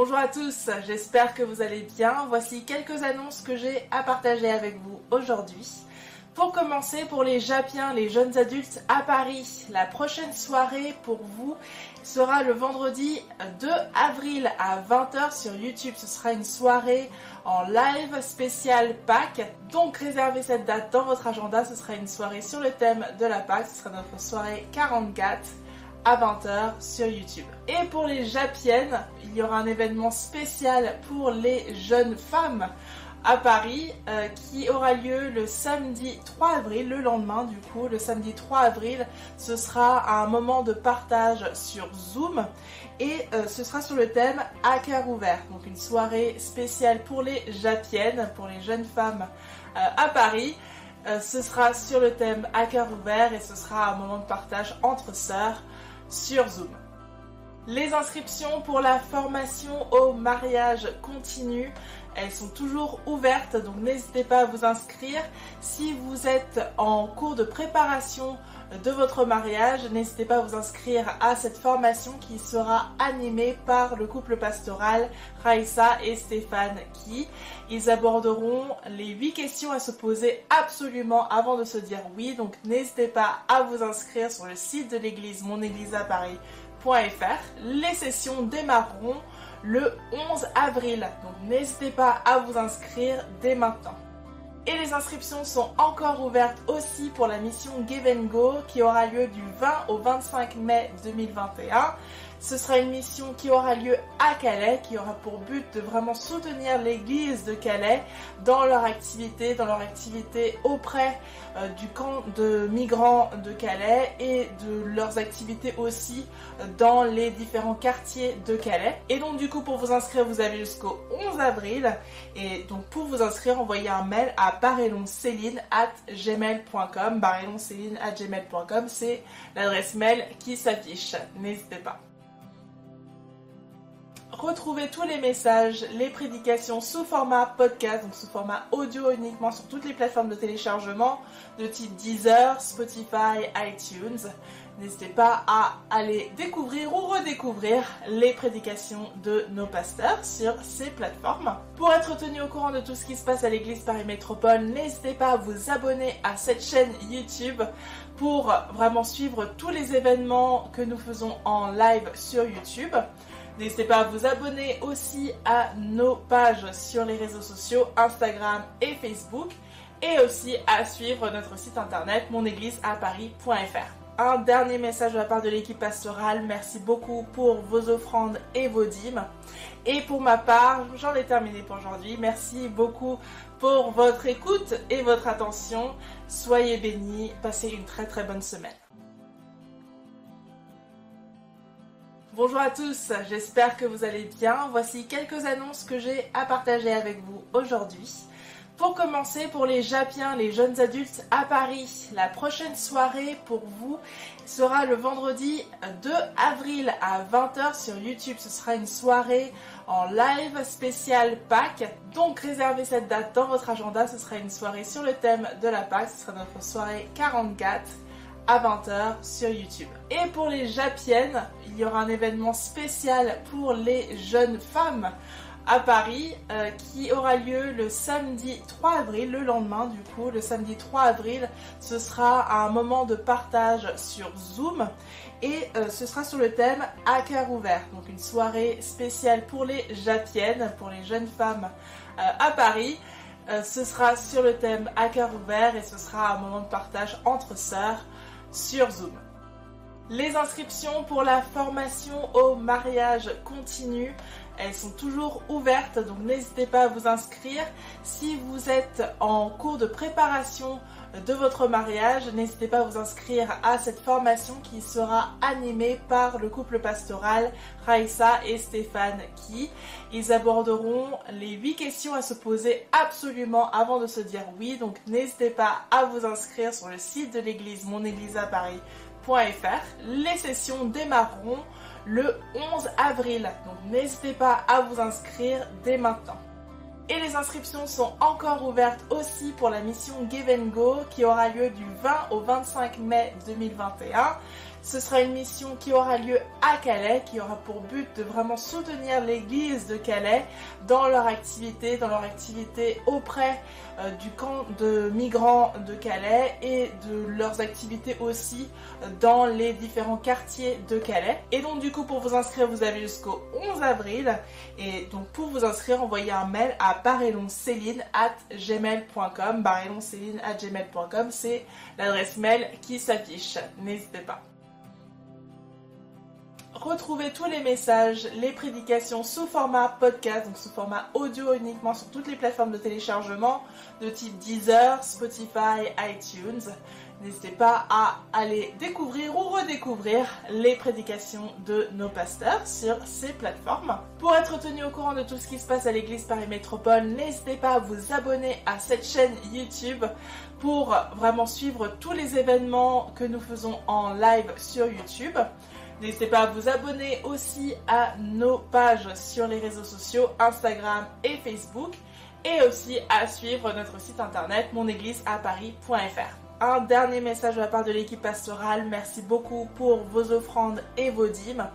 Bonjour à tous, j'espère que vous allez bien. Voici quelques annonces que j'ai à partager avec vous aujourd'hui. Pour commencer, pour les Japiens, les jeunes adultes à Paris, la prochaine soirée pour vous sera le vendredi 2 avril à 20h sur YouTube. Ce sera une soirée en live spécial Pâques. Donc réservez cette date dans votre agenda. Ce sera une soirée sur le thème de la Pâques. Ce sera notre soirée 44 à 20h sur YouTube. Et pour les Japiennes, il y aura un événement spécial pour les jeunes femmes à Paris euh, qui aura lieu le samedi 3 avril, le lendemain du coup, le samedi 3 avril, ce sera un moment de partage sur Zoom et euh, ce sera sur le thème à cœur ouvert, donc une soirée spéciale pour les Japiennes, pour les jeunes femmes euh, à Paris. ce sera sur le thème à cœur ouvert et ce sera un moment de partage entre sœurs sur Zoom. Les inscriptions pour la formation au mariage continue, elles sont toujours ouvertes, donc n'hésitez pas à vous inscrire. Si vous êtes en cours de préparation de votre mariage, n'hésitez pas à vous inscrire à cette formation qui sera animée par le couple pastoral Raissa et Stéphane qui ils aborderont les 8 questions à se poser absolument avant de se dire oui. Donc n'hésitez pas à vous inscrire sur le site de l'église Mon Église à Paris les sessions démarreront le 11 avril, donc n'hésitez pas à vous inscrire dès maintenant. Et les inscriptions sont encore ouvertes aussi pour la mission Give Go qui aura lieu du 20 au 25 mai 2021. Ce sera une mission qui aura lieu à Calais, qui aura pour but de vraiment soutenir l'église de Calais dans leur activité, dans leur activité auprès euh, du camp de migrants de Calais et de leurs activités aussi dans les différents quartiers de Calais. Et donc du coup pour vous inscrire vous avez jusqu'au 11 avril. Et donc pour vous inscrire envoyez un mail à barrelonceline at gmail.com at gmail.com c'est l'adresse mail qui s'affiche. N'hésitez pas Retrouvez tous les messages, les prédications sous format podcast, donc sous format audio uniquement sur toutes les plateformes de téléchargement de type Deezer, Spotify, iTunes. N'hésitez pas à aller découvrir ou redécouvrir les prédications de nos pasteurs sur ces plateformes. Pour être tenu au courant de tout ce qui se passe à l'église Paris Métropole, n'hésitez pas à vous abonner à cette chaîne YouTube pour vraiment suivre tous les événements que nous faisons en live sur YouTube. N'hésitez pas à vous abonner aussi à nos pages sur les réseaux sociaux Instagram et Facebook et aussi à suivre notre site internet monégliseaparis.fr. Un dernier message de la part de l'équipe pastorale, merci beaucoup pour vos offrandes et vos dîmes. Et pour ma part, j'en ai terminé pour aujourd'hui. Merci beaucoup pour votre écoute et votre attention. Soyez bénis, passez une très très bonne semaine. Bonjour à tous, j'espère que vous allez bien. Voici quelques annonces que j'ai à partager avec vous aujourd'hui. Pour commencer, pour les Japiens, les jeunes adultes à Paris, la prochaine soirée pour vous sera le vendredi 2 avril à 20h sur YouTube. Ce sera une soirée en live spécial Pâques. Donc réservez cette date dans votre agenda. Ce sera une soirée sur le thème de la Pâques. Ce sera notre soirée 44 à 20h sur YouTube. Et pour les Japiennes, il y aura un événement spécial pour les jeunes femmes à Paris euh, qui aura lieu le samedi 3 avril, le lendemain du coup, le samedi 3 avril, ce sera un moment de partage sur Zoom et euh, ce sera sur le thème à cœur ouvert, donc une soirée spéciale pour les Japiennes, pour les jeunes femmes euh, à Paris. ce sera sur le thème à cœur ouvert et ce sera un moment de partage entre sœurs sur Zoom. Les inscriptions pour la formation au mariage continue, elles sont toujours ouvertes, donc n'hésitez pas à vous inscrire. Si vous êtes en cours de préparation de votre mariage, n'hésitez pas à vous inscrire à cette formation qui sera animée par le couple pastoral Raissa et Stéphane qui ils aborderont les 8 questions à se poser absolument avant de se dire oui. Donc n'hésitez pas à vous inscrire sur le site de l'église Mon Église à Paris les sessions démarreront le 11 avril, donc n'hésitez pas à vous inscrire dès maintenant. Et les inscriptions sont encore ouvertes aussi pour la mission Give and Go qui aura lieu du 20 au 25 mai 2021. Ce sera une mission qui aura lieu à Calais, qui aura pour but de vraiment soutenir l'église de Calais dans leur activité, dans leur activité auprès euh, du camp de migrants de Calais et de leurs activités aussi dans les différents quartiers de Calais. Et donc du coup pour vous inscrire vous avez jusqu'au 11 avril et donc pour vous inscrire envoyez un mail à barrelonceline at gmail.com at gmail.com c'est l'adresse mail qui s'affiche. N'hésitez pas. Retrouvez tous les messages, les prédications sous format podcast, donc sous format audio uniquement sur toutes les plateformes de téléchargement de type Deezer, Spotify, iTunes. N'hésitez pas à aller découvrir ou redécouvrir les prédications de nos pasteurs sur ces plateformes. Pour être tenu au courant de tout ce qui se passe à l'église Paris Métropole, n'hésitez pas à vous abonner à cette chaîne YouTube pour vraiment suivre tous les événements que nous faisons en live sur YouTube. N'hésitez pas à vous abonner aussi à nos pages sur les réseaux sociaux Instagram et Facebook et aussi à suivre notre site internet monégliseaparis.fr. Un dernier message de la part de l'équipe pastorale. Merci beaucoup pour vos offrandes et vos dîmes.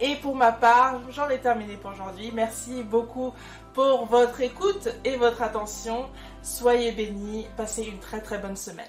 Et pour ma part, j'en ai terminé pour aujourd'hui. Merci beaucoup pour votre écoute et votre attention. Soyez bénis. Passez une très très bonne semaine.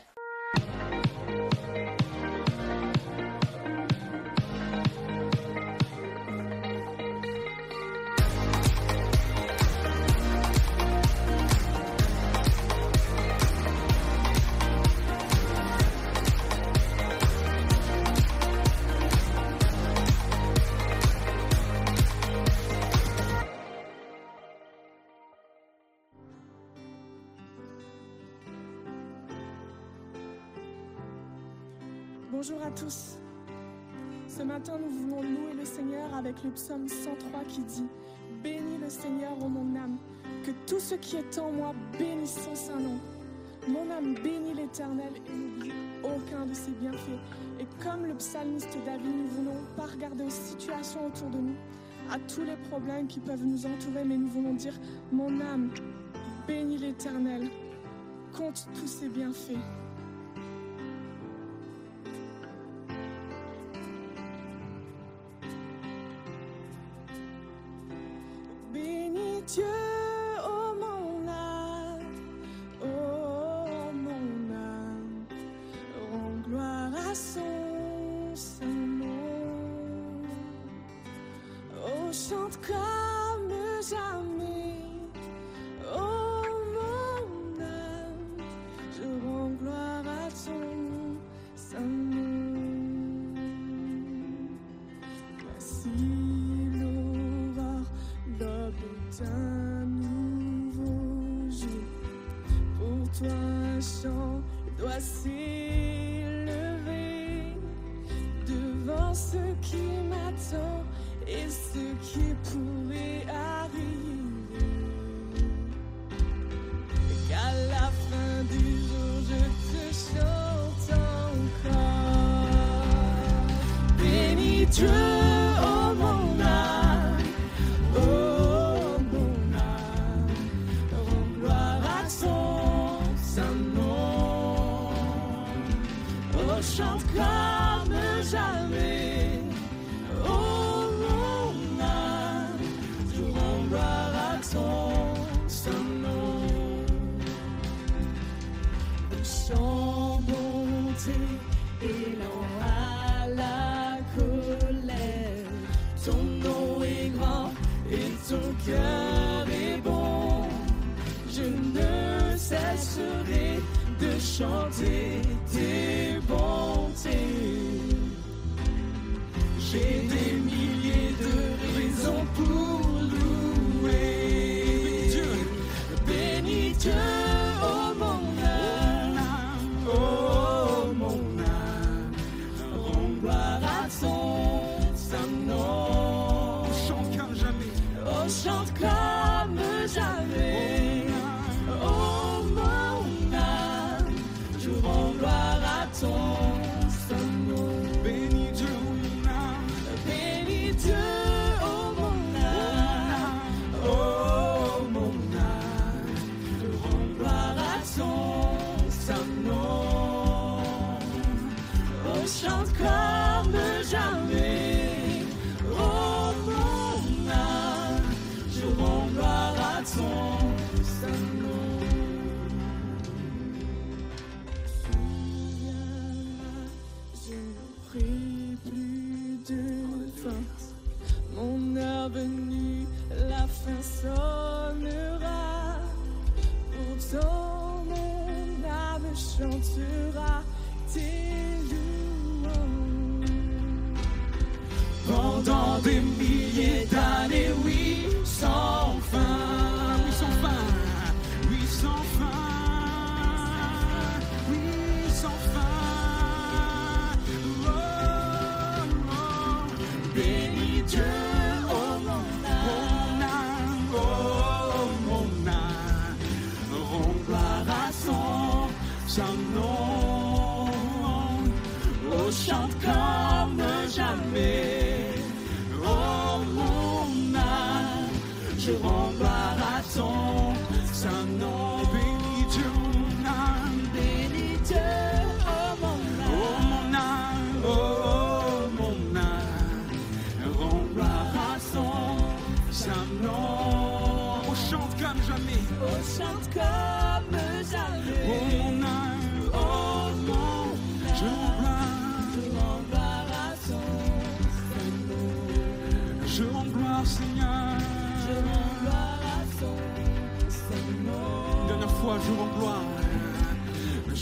Bonjour à tous. Ce matin, nous voulons louer le Seigneur avec le psaume 103 qui dit Bénis le Seigneur, ô mon âme, que tout ce qui est en moi bénisse son saint nom. Mon âme bénit l'Éternel et n'oublie aucun de ses bienfaits. Et comme le psalmiste David, nous voulons pas regarder aux situations autour de nous, à tous les problèmes qui peuvent nous entourer, mais nous voulons dire Mon âme bénit l'Éternel, compte tous ses bienfaits.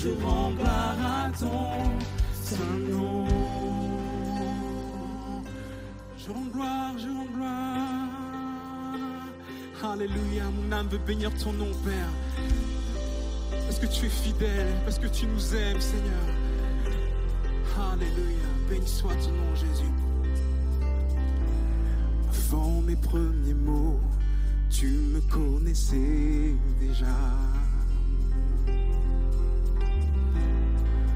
Je rends gloire à ton saint nom. Je rends gloire, je rends gloire. Alléluia, mon âme veut bénir ton nom, Père. Parce que tu es fidèle, parce que tu nous aimes, Seigneur. Alléluia, béni soit ton nom, Jésus. Avant mes premiers mots, tu me connaissais déjà.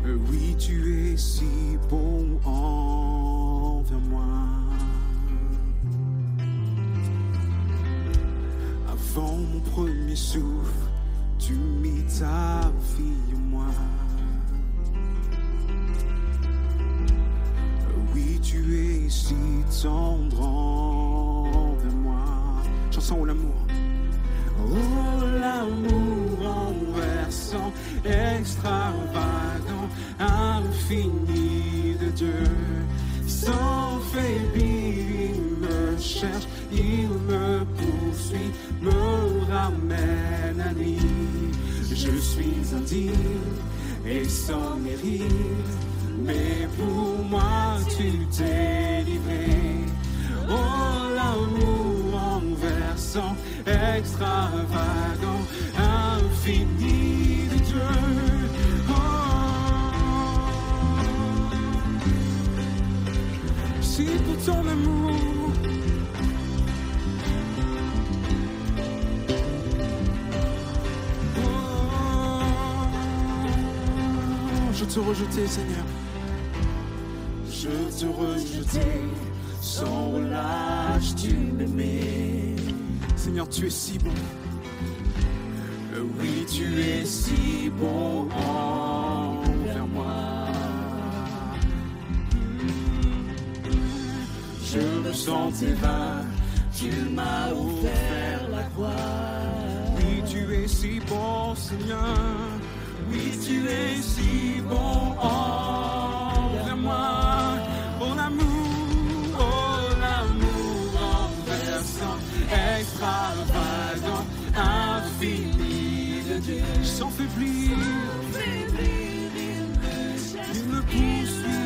Oui, tu es si bon envers moi. Avant mon premier souffle, tu mis ta fille en moi. Euh, Oui, tu es si tendre envers moi. Chanson ou l'amour. Oh l'amour renversant, extravagant, infini de Dieu. Sans faiblir, il me cherche, il me poursuit, me ramène à lui. Je suis indigne et sans mérite, mais pour moi tu t'es livré. Oh l'amour renversant, extravagant, infini de Dieu. Si pour ton amour. Oh, je te rejetais, Seigneur. Je te rejetais, sans relâche, tu m'aimais. Seigneur, tu es si bon. Oui, tu es si bon envers moi. Je me sentais vain, tu m'as offert la croix. Oui, tu es si bon, Seigneur. Oui, tu es si bon envers moi. De Dieu. Sans faiblir, il me poursuit.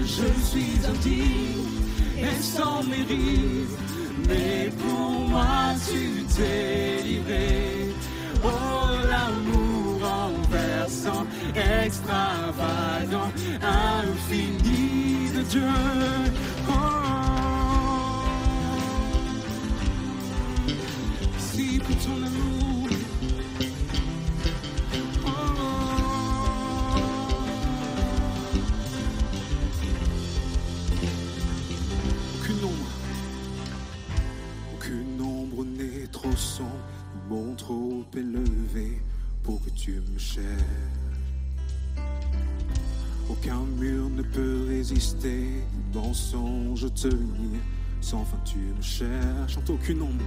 Je suis indigne et sans mérite, mais pour moi tu t'es livré. Oh l'amour renversant, extravagant, infini de Dieu. Oh. Aucun mur ne peut résister, mensonge tenir, sans fin tu me cherches. Chante aucune ombre.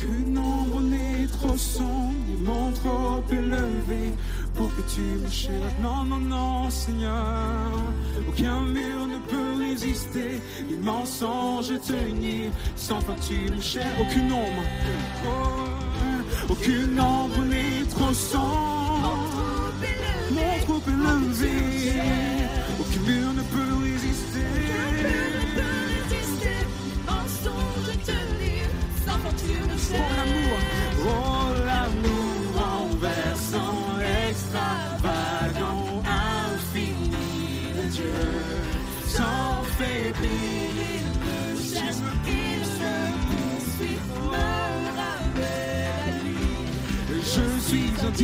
Aucune ombre n'est trop sombre, mon trop élevé pour que tu me cherches. Non, non, non, Seigneur. Aucun mur ne peut résister, ni mensonge tenir, sans fin tu me cherches. Aucune ombre. Aucune ombre n'est trop sombre.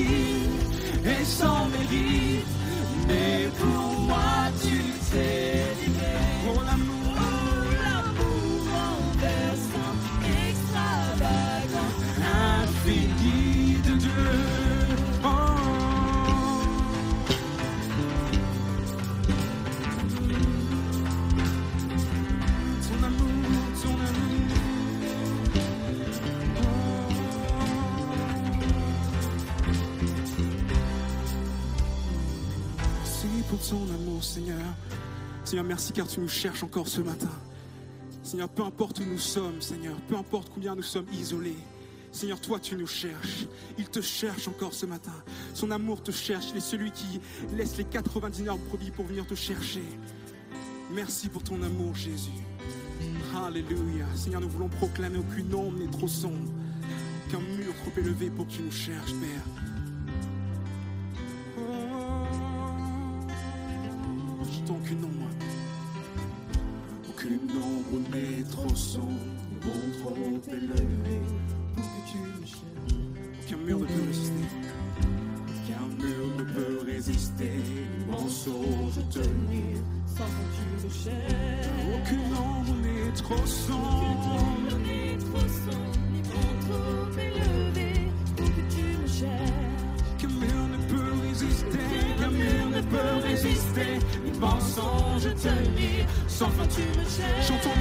Et sans mérite, mais pour Ton amour, Seigneur. Seigneur, merci car tu nous cherches encore ce matin. Seigneur, peu importe où nous sommes, Seigneur, peu importe combien nous sommes isolés, Seigneur, toi tu nous cherches. Il te cherche encore ce matin. Son amour te cherche. Il est celui qui laisse les 99 brebis pour venir te chercher. Merci pour ton amour, Jésus. Alléluia. Seigneur, nous voulons proclamer aucune ombre n'est trop sombre, qu'un mur trop élevé pour que tu nous cherches, Père. T'en qu'une ombre. Aucune ombre n'est trop sombre, bon trop élevé pour que tu me cherches. Aucun mur ne peut résister. Aucun mur ne peut résister. Mensonge tenir sans que tu me cherches. Aucune ombre n'est trop sombre. Tenir, tu me. J'entends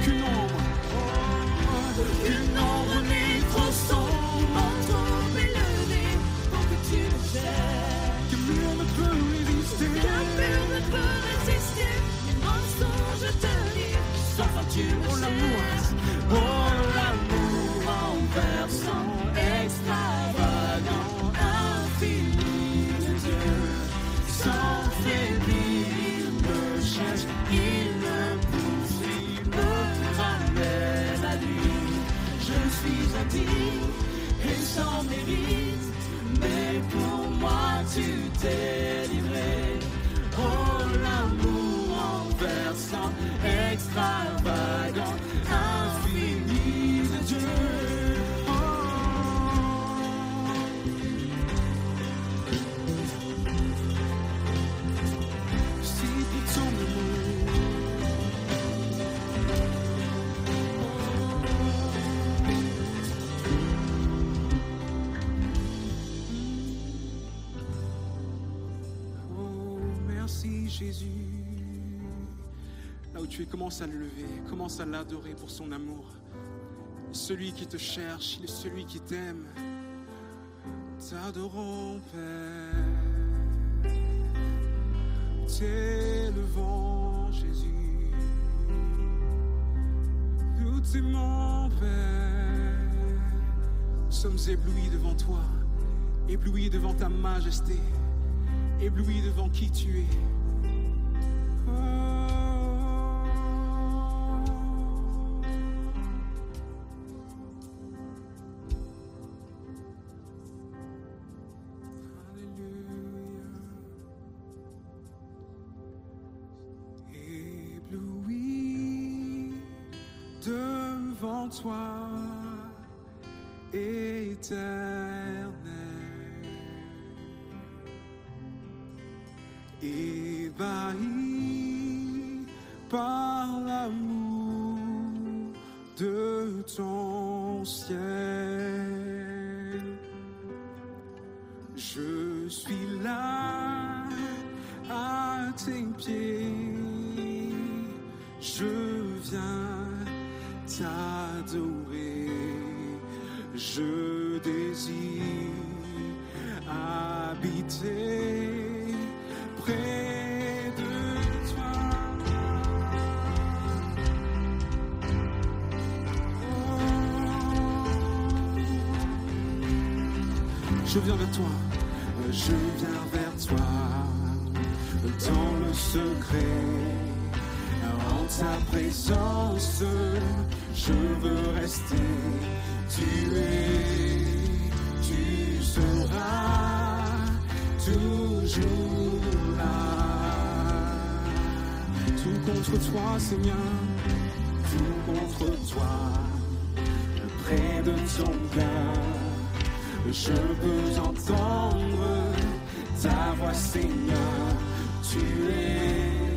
commence à le lever, commence à l'adorer pour son amour. Celui qui te cherche, il est celui qui t'aime. T'adorons, Père. T'élevons, Jésus. Nous t'aimons, Père. Nous sommes éblouis devant toi, éblouis devant ta majesté, éblouis devant qui tu es. Ébahi par l'amour de ton ciel. Je suis là à tes pieds, je viens t'adorer, je désire habiter Je viens vers toi, je viens vers toi, dans le secret, en ta présence, je veux rester. Tu es, tu seras toujours là. Tout contre toi, Seigneur, tout contre toi, près de ton cœur je peux entendre ta voix, Seigneur. Tu es,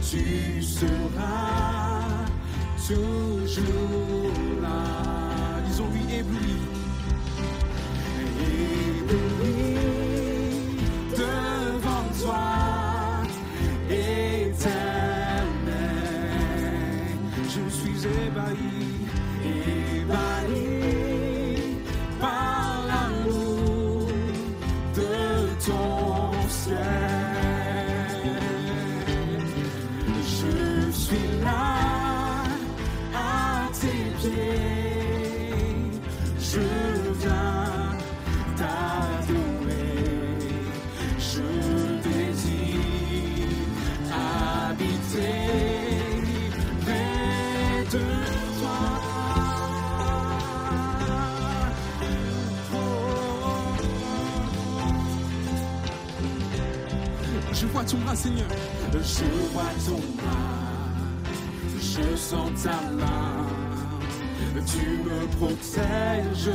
tu seras toujours là. Disons lui ébloui. Ébloui Je vois ton bras. Je sens ta main. Tu me protèges.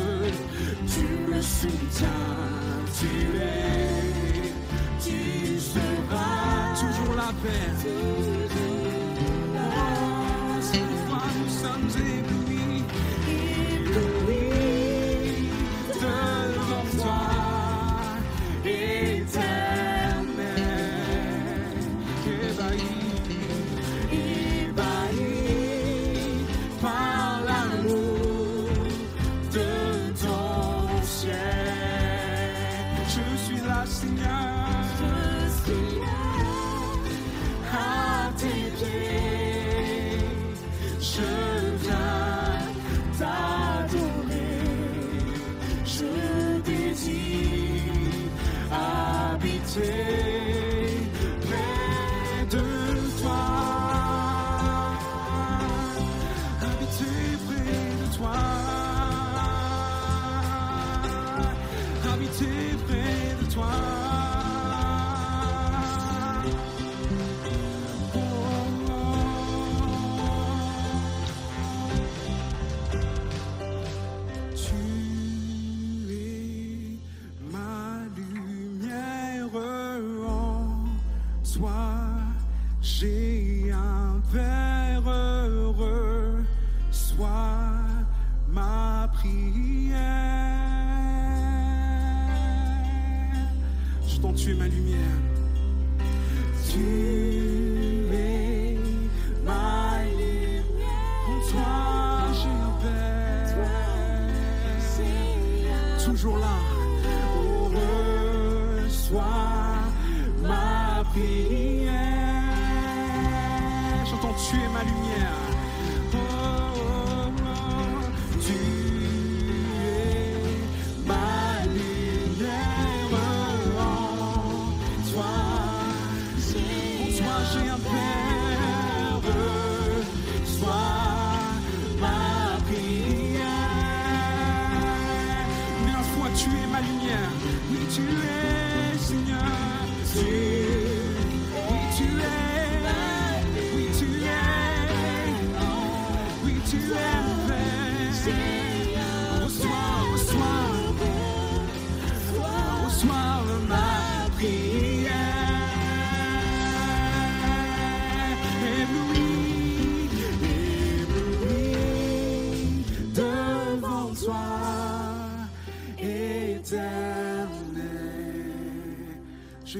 Tu me soutiens. Tu es. Tu seras toujours la paix.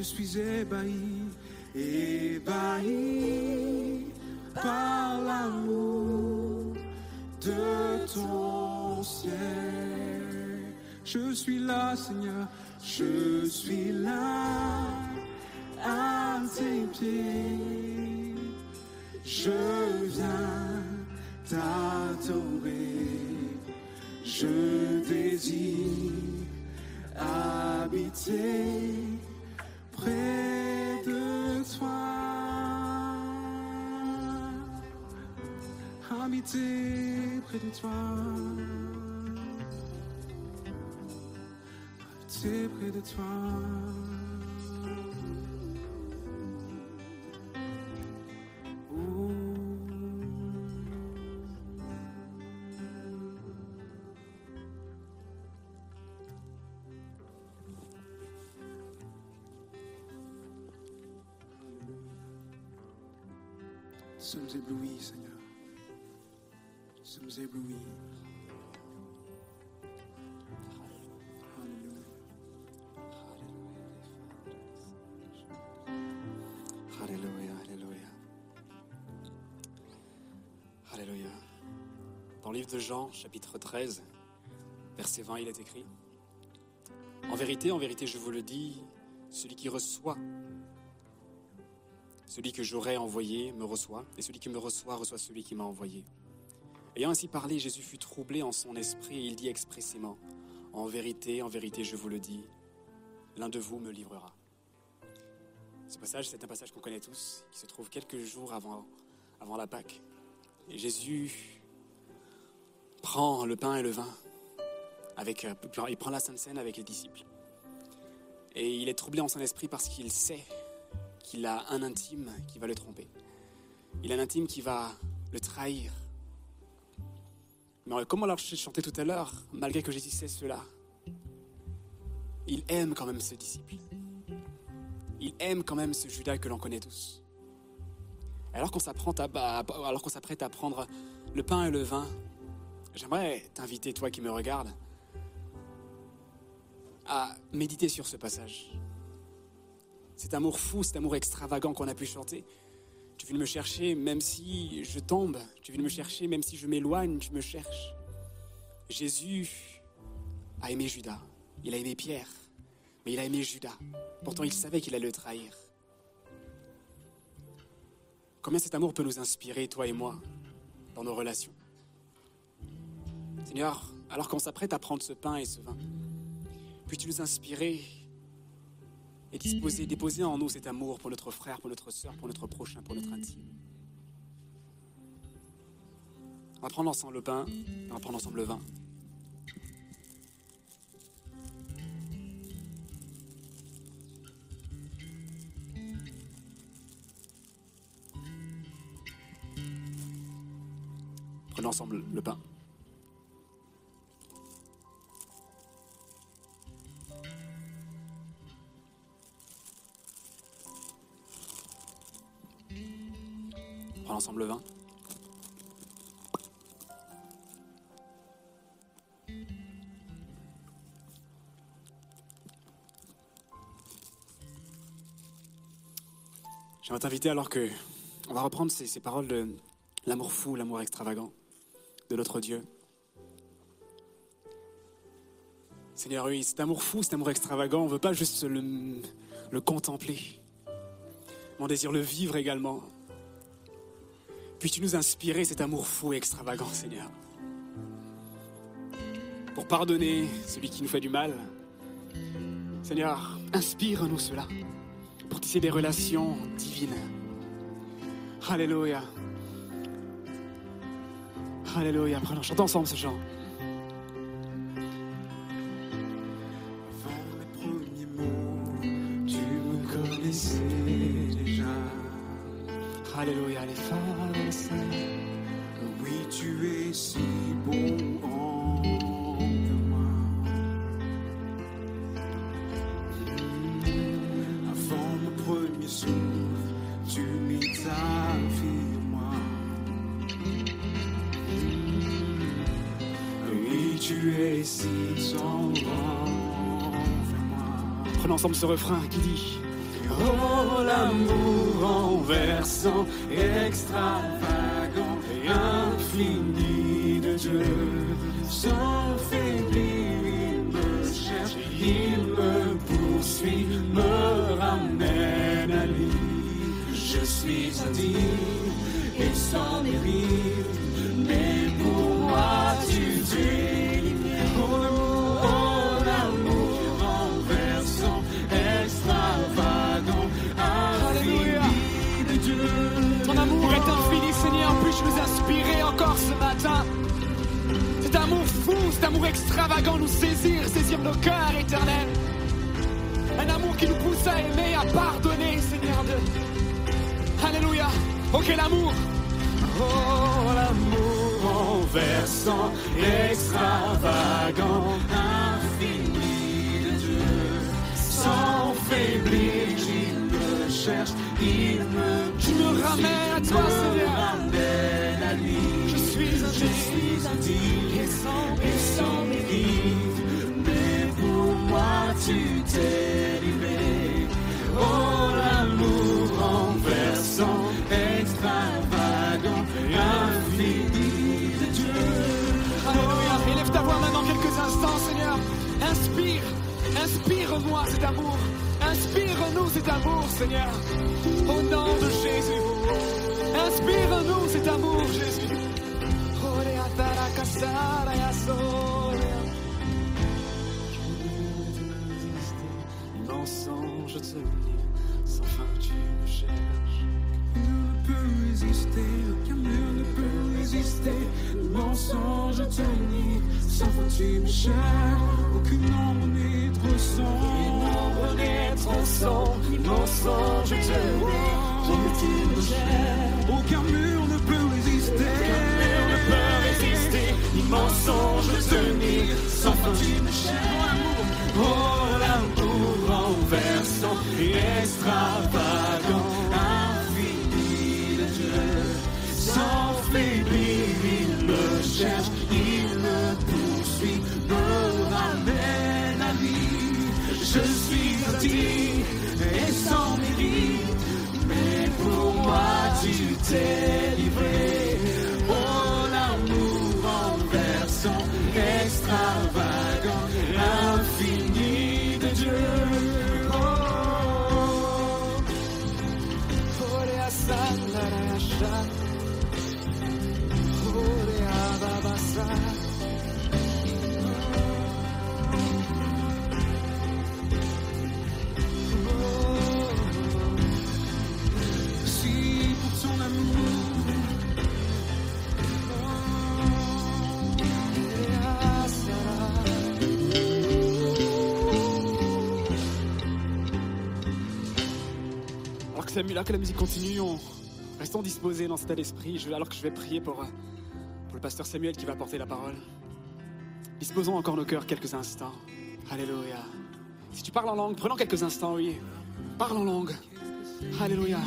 Je suis ébahi, ébahi par l'amour de ton ciel. Je suis là, Seigneur, je suis là à tes pieds. Je viens t'adorer, je désire habiter Habiter près de toi. Habiter près de toi. Dans le livre de Jean, chapitre 13, verset 20, il est écrit En vérité, en vérité, je vous le dis, celui qui reçoit, celui que j'aurais envoyé me reçoit, et celui qui me reçoit reçoit celui qui m'a envoyé. Ayant ainsi parlé, Jésus fut troublé en son esprit et il dit expressément En vérité, en vérité, je vous le dis, l'un de vous me livrera. Ce passage, c'est un passage qu'on connaît tous, qui se trouve quelques jours avant, avant la Pâque. Et Jésus prend le pain et le vin, avec, euh, il prend la Sainte Seine avec les disciples. Et il est troublé en son esprit parce qu'il sait qu'il a un intime qui va le tromper. Il a un intime qui va le trahir. Mais comme on l'a chanté tout à l'heure, malgré que Jésus sait cela, il aime quand même ce disciple il aime quand même ce Judas que l'on connaît tous. Alors qu'on s'apprête à, alors qu'on s'apprête à prendre le pain et le vin, j'aimerais t'inviter, toi qui me regardes, à méditer sur ce passage. Cet amour fou, cet amour extravagant qu'on a pu chanter. Tu viens me chercher même si je tombe, tu viens me chercher même si je m'éloigne, tu me cherches. Jésus a aimé Judas, il a aimé Pierre, mais il a aimé Judas. Pourtant, il savait qu'il allait le trahir. Combien cet amour peut nous inspirer, toi et moi, dans nos relations? Seigneur, alors qu'on s'apprête à prendre ce pain et ce vin, puis-tu nous inspirer et disposer, déposer en nous cet amour pour notre frère, pour notre soeur, pour notre prochain, pour notre intime? On va prendre ensemble le pain, on va prendre ensemble le vin. Prenons ensemble le pain. Vin. J'aimerais t'inviter alors que on va reprendre ces, paroles de l'amour fou, l'amour extravagant de notre Dieu. Seigneur, oui, cet amour fou, cet amour extravagant, on ne veut pas juste le, le contempler. On désire le vivre également. Puis-tu nous inspirer cet amour fou et extravagant, Seigneur Pour pardonner celui qui nous fait du mal. Seigneur, inspire-nous cela. Pour tisser des relations divines. Alléluia. Alléluia. Prenons, chantons ensemble ce chant. Ce refrain qui dit Oh, l'amour renversant, extravagant et infini de Dieu. Sans faiblir, il me cherche, il me poursuit, me ramène à lui. Je suis indigne et sans mérite, mais extravagant nous saisir, saisir nos cœurs éternels. Un amour qui nous pousse à aimer, à pardonner, Seigneur Dieu. Alléluia. Oh, quel amour. Oh, l'amour renversant, extravagant, infini de Dieu. Sans faiblir, il me cherche, il me Tu me ramènes à toi, Seigneur. ramène à lui. Je suis un digne et sans et mais pour moi tu t'es livré. Oh, l'amour renversant, extravagant, infini de Dieu. Alléluia. Élève ta voix maintenant quelques instants, Seigneur. Inspire, inspire-moi cet amour. Inspire-nous cet amour, Seigneur. Au nom de Jésus. Inspire-nous cet amour, Jésus. Orea tarakasara ya soria. Mensonge te lie, sans fin tu me cherches. Ne peut résister, aucun mur ne peut résister. Le mensonge te nie, sans fin tu me cherches. Aucune ombre n'est trop sombre. Une ombre n'est trop sombre. Le mensonge te nie, tu me cherches. Aucun mur ne peut résister. Mensonge te nie, sans fin tu me cherches. Oh, l'amour renversant et extravagant, infini de Dieu. Sans faiblir, il me cherche, il me poursuit, me ramène à lui. Je suis indigne et sans mérite, mais pour moi tu t'es Samuel, que la musique continue, on... restons disposés dans cet état d'esprit. Je- Alors que je vais prier pour, euh, pour le pasteur Samuel qui va porter la parole. Disposons encore nos cœurs quelques instants. Alléluia. Si tu parles en langue, prenons quelques instants, oui. Parle en langue. Alléluia.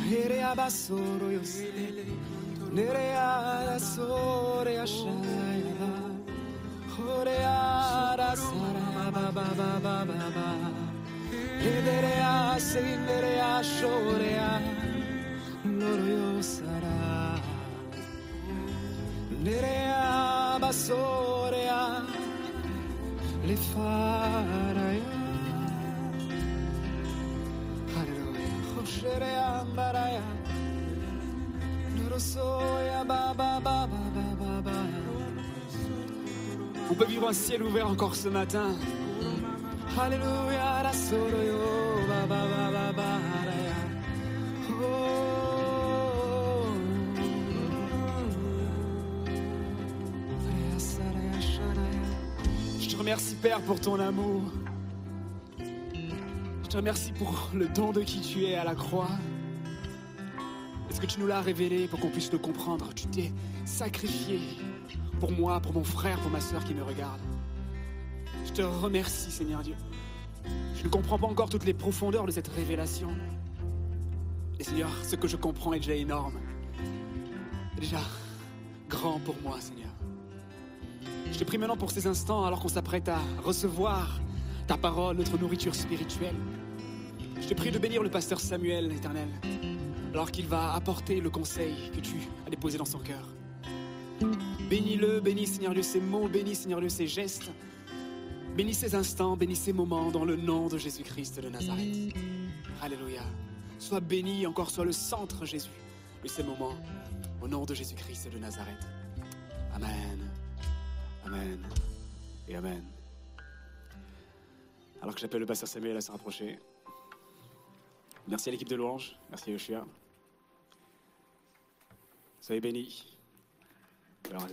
Sorea. Ederea senderea shorea. Loro yo sara. Nerea basorea. Le faraya. Alléluia. Hosherea baraya. Loro soya ba ba ba ba ba ba ba. On peut vivre un ciel ouvert encore ce matin. Oh. Je te remercie Père pour ton amour. Je te remercie pour le don de qui tu es à la croix. Est-ce que tu nous l'as révélé pour qu'on puisse le comprendre? Tu t'es sacrifié pour moi, pour mon frère, pour ma soeur qui me regarde. Je te remercie, Seigneur Dieu. Je ne comprends pas encore toutes les profondeurs de cette révélation. Et Seigneur, ce que je comprends est déjà énorme. déjà grand pour moi, Seigneur. Je te prie maintenant pour ces instants, alors qu'on s'apprête à recevoir ta parole, notre nourriture spirituelle. Je te prie de bénir le pasteur Samuel, éternel, alors qu'il va apporter le conseil que tu as déposé dans son cœur. Bénis-le, bénis Seigneur Dieu ses mots, bénis Seigneur Dieu ses gestes. Bénis ces instants, bénis ces moments dans le nom de Jésus-Christ de Nazareth. Alléluia. Sois béni, encore soit le centre, Jésus, de ces moments, au nom de Jésus-Christ de Nazareth. Amen. Amen. Et Amen. Alors que j'appelle le pasteur Samuel à se rapprocher. Merci à l'équipe de louange. Merci à Yoshua. Soyez bénis. Alors, à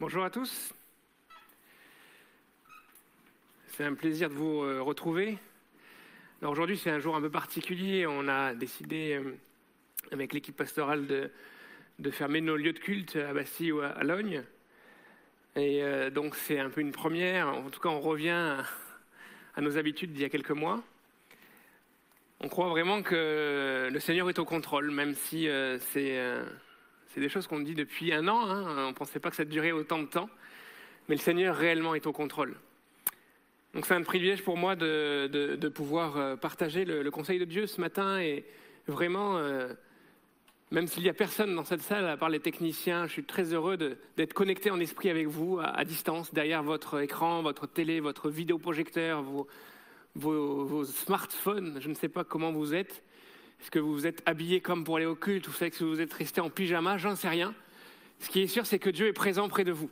Bonjour à tous. C'est un plaisir de vous euh, retrouver. Aujourd'hui, c'est un jour un peu particulier. On a décidé, euh, avec l'équipe pastorale, de, de, fermer nos lieux de culte à Bastille ou à, Logne. Et euh, donc, c'est un peu une première. En tout cas, on revient à nos habitudes d'il y a quelques mois. On croit vraiment que le Seigneur est au contrôle, même si c'est c'est des choses qu'on dit depuis un an. Hein. On ne pensait pas que ça durait autant de temps. Mais le Seigneur réellement est au contrôle. Donc c'est un privilège pour moi de, pouvoir euh, partager le, conseil de Dieu ce matin. Et vraiment, euh, même s'il n'y a personne dans cette salle, à part les techniciens, je suis très heureux d'être connecté en esprit avec vous, à, distance, derrière votre écran, votre télé, votre vidéoprojecteur, vos, vos smartphones. Je ne sais pas comment vous êtes. Est-ce que vous vous êtes habillé comme pour aller au culte Ou est-ce que vous êtes resté en pyjama J'en sais rien. Ce qui est sûr, c'est que Dieu est présent près de vous.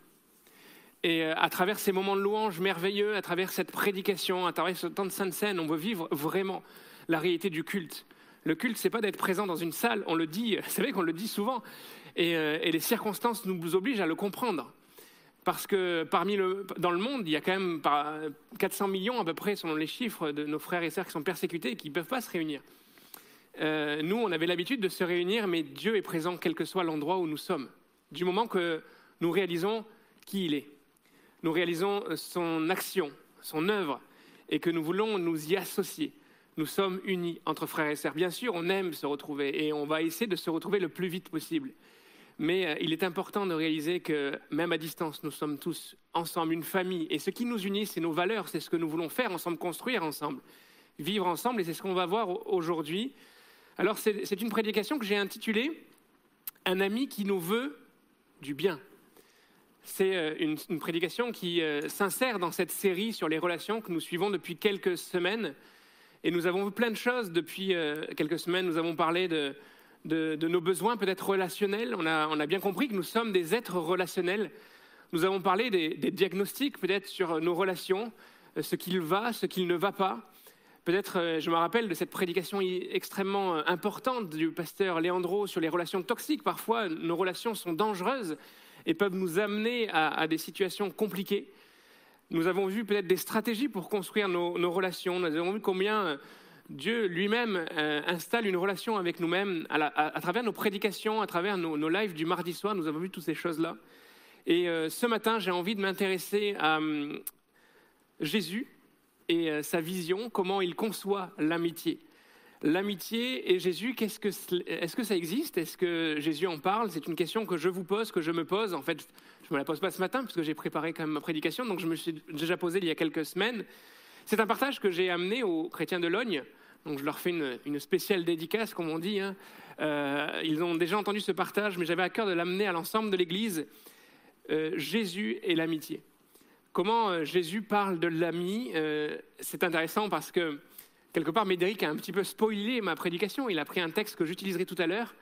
Et euh, à travers ces moments de louange merveilleux, à travers cette prédication, à travers ce temps de sainte scène, on veut vivre vraiment la réalité du culte. Le culte, c'est pas d'être présent dans une salle, on le dit, c'est vrai qu'on le dit souvent, et, euh, et, les circonstances nous obligent à le comprendre. Parce que parmi le, dans le monde, il y a quand même 400 millions à peu près, selon les chiffres, de nos frères et sœurs qui sont persécutés et qui ne peuvent pas se réunir. Euh, nous, on avait l'habitude de se réunir, mais Dieu est présent quel que soit l'endroit où nous sommes. Du moment que nous réalisons qui il est, nous réalisons son action, son œuvre, et que nous voulons nous y associer. Nous sommes unis entre frères et sœurs. Bien sûr, on aime se retrouver et on va essayer de se retrouver le plus vite possible. Mais euh, il est important de réaliser que même à distance, nous sommes tous ensemble, une famille. Et ce qui nous unit, c'est nos valeurs, c'est ce que nous voulons faire ensemble, construire ensemble, vivre ensemble. Et c'est ce qu'on va voir aujourd'hui alors c'est une prédication que j'ai intitulée Un ami qui nous veut du bien. C'est euh, une, prédication qui euh, s'insère dans cette série sur les relations que nous suivons depuis quelques semaines. Et nous avons vu plein de choses depuis euh, quelques semaines. Nous avons parlé de, nos besoins peut-être relationnels. On a, bien compris que nous sommes des êtres relationnels. Nous avons parlé des, des diagnostics peut-être sur nos relations, ce qu'il va, ce qu'il ne va pas. Peut-être, euh, je me rappelle de cette prédication extrêmement euh, importante du pasteur Leandro sur les relations toxiques. Parfois, nos relations sont dangereuses et peuvent nous amener à, des situations compliquées. Nous avons vu peut-être des stratégies pour construire nos, relations. Nous avons vu combien euh, Dieu lui-même installe une relation avec nous-mêmes à, travers nos prédications, à travers nos, lives du mardi soir. Nous avons vu toutes ces choses-là. Et ce matin, j'ai envie de m'intéresser à hum, Jésus et euh, sa vision, comment il conçoit l'amitié. L'amitié et Jésus, est-ce que, ça existe? Est-ce que Jésus en parle? C'est une question que je vous pose, que je me pose. En fait, je ne me la pose pas ce matin, puisque j'ai préparé quand même ma prédication, donc je me suis déjà posé il y a quelques semaines. C'est un partage que j'ai amené aux chrétiens de Logne, donc je leur fais une, spéciale dédicace, comme on dit. Hein. Euh, ils ont déjà entendu ce partage, mais j'avais à cœur de l'amener à l'ensemble de l'Église. Euh, Jésus et l'amitié comment euh, Jésus parle de l'ami. Euh, c'est intéressant parce que, quelque part, Médéric a un petit peu spoilé ma prédication. Il a pris un texte que j'utiliserai tout à l'heure.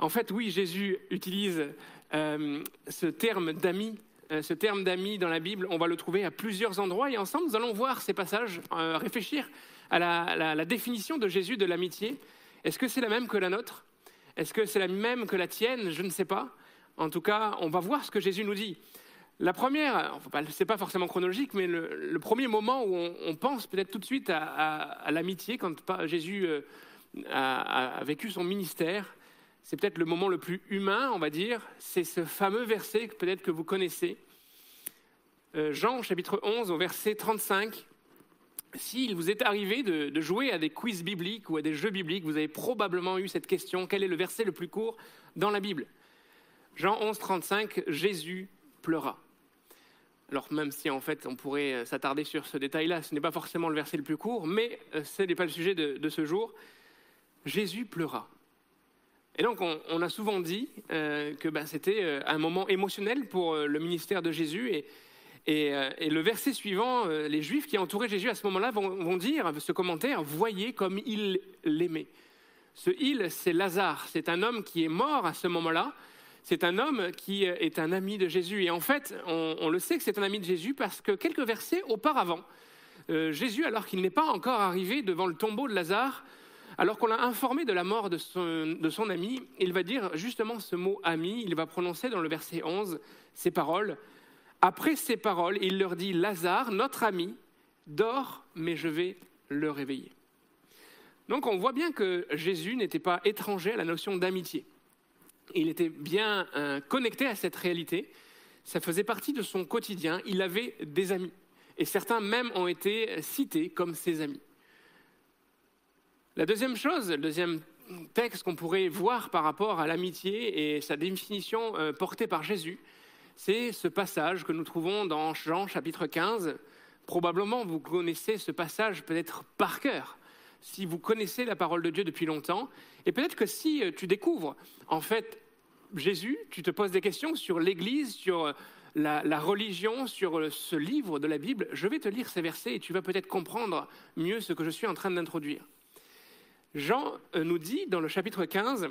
En fait, oui, Jésus utilise euh, ce terme d'ami. ce terme d'ami dans la Bible, on va le trouver à plusieurs endroits. Et ensemble, nous allons voir ces passages, réfléchir à la, la définition de Jésus de l'amitié. Est-ce que c'est la même que la nôtre? Est-ce que c'est la même que la tienne? Je ne sais pas. En tout cas, on va voir ce que Jésus nous dit. La première, c'est pas forcément chronologique, mais le, premier moment où on, pense peut-être tout de suite à, l'amitié, quand Jésus euh, a, vécu son ministère, c'est peut-être le moment le plus humain, on va dire. C'est ce fameux verset peut-être que vous connaissez. Euh, Jean chapitre 11 au verset 35. S'il vous est arrivé de, de, jouer à des quiz bibliques ou à des jeux bibliques, vous avez probablement eu cette question quel est le verset le plus court dans la Bible? Jean 11, 35, Jésus pleura. Alors même si en fait on pourrait euh, s'attarder sur ce détail-là, ce n'est pas forcément le verset le plus court, mais euh, ce n'est pas le sujet de, ce jour. Jésus pleura. Et donc on, a souvent dit euh, que ben, c'était un moment émotionnel pour le ministère de Jésus. Et, et, le verset suivant, les Juifs qui entouraient Jésus à ce moment-là vont, vont dire ce commentaire, voyez comme il l'aimait. Ce il, c'est Lazare, c'est un homme qui est mort à ce moment-là, c'est un homme qui est un ami de Jésus. Et en fait, on, le sait que c'est un ami de Jésus parce que quelques versets auparavant, euh, Jésus, alors qu'il n'est pas encore arrivé devant le tombeau de Lazare, Alors qu'on l'a informé de la mort de son, de son ami, il va dire justement ce mot ami, il va prononcer dans le verset 11 ces paroles. Après ces paroles, il leur dit, Lazare, notre ami, dort, mais je vais le réveiller. Donc on voit bien que Jésus n'était pas étranger à la notion d'amitié. Il était bien euh, connecté à cette réalité. Ça faisait partie de son quotidien. Il avait des amis. Et certains même ont été cités comme ses amis. La deuxième chose, le deuxième texte qu'on pourrait voir par rapport à l'amitié et sa définition euh, portée par Jésus, c'est ce passage que nous trouvons dans Jean chapitre 15. Probablement vous connaissez ce passage peut-être par cœur si vous connaissez la parole de Dieu depuis longtemps. Et peut-être que si euh, tu découvres, en fait, Jésus, tu te poses des questions sur l'Église, sur euh, la, religion, sur euh, ce livre de la Bible, je vais te lire ces versets et tu vas peut-être comprendre mieux ce que je suis en train d'introduire. Jean nous dit dans le chapitre 15,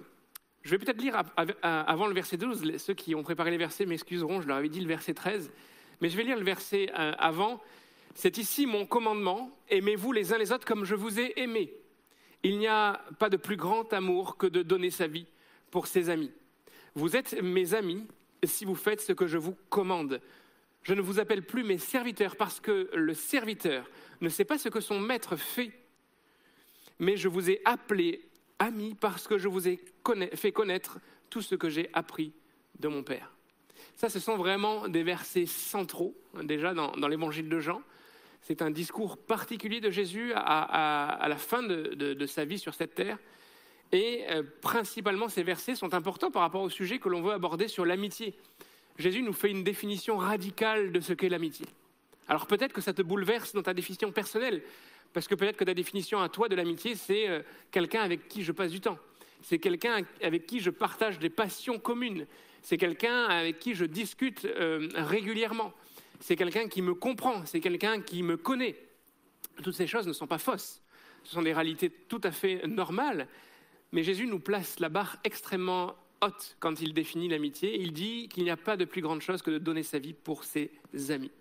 je vais peut-être lire avant le verset 12, ceux qui ont préparé les versets m'excuseront, je leur avais dit le verset 13, mais je vais lire le verset avant c'est ici mon commandement, aimez-vous les uns les autres comme je vous ai aimés. Il n'y a pas de plus grand amour que de donner sa vie pour ses amis. Vous êtes mes amis si vous faites ce que je vous commande. Je ne vous appelle plus mes serviteurs parce que le serviteur ne sait pas ce que son maître fait, mais je vous ai appelé amis parce que je vous ai fait connaître tout ce que j'ai appris de mon Père. Ça, ce sont vraiment des versets centraux, déjà dans l'évangile de Jean. C'est un discours particulier de Jésus à, la fin de, sa vie sur cette terre. Et euh, principalement, ces versets sont importants par rapport au sujet que l'on veut aborder sur l'amitié. Jésus nous fait une définition radicale de ce qu'est l'amitié. Alors peut-être que ça te bouleverse dans ta définition personnelle, parce que peut-être que ta définition à toi de l'amitié, c'est euh, quelqu'un avec qui je passe du temps. C'est quelqu'un avec qui je partage des passions communes. C'est quelqu'un avec qui je discute euh, régulièrement c'est quelqu'un qui me comprend, c'est quelqu'un qui me connaît. Toutes ces choses ne sont pas fausses, ce sont des réalités tout à fait normales, mais Jésus nous place la barre extrêmement haute quand il définit l'amitié. Il dit qu'il n'y a pas de plus grande chose que de donner sa vie pour ses amis.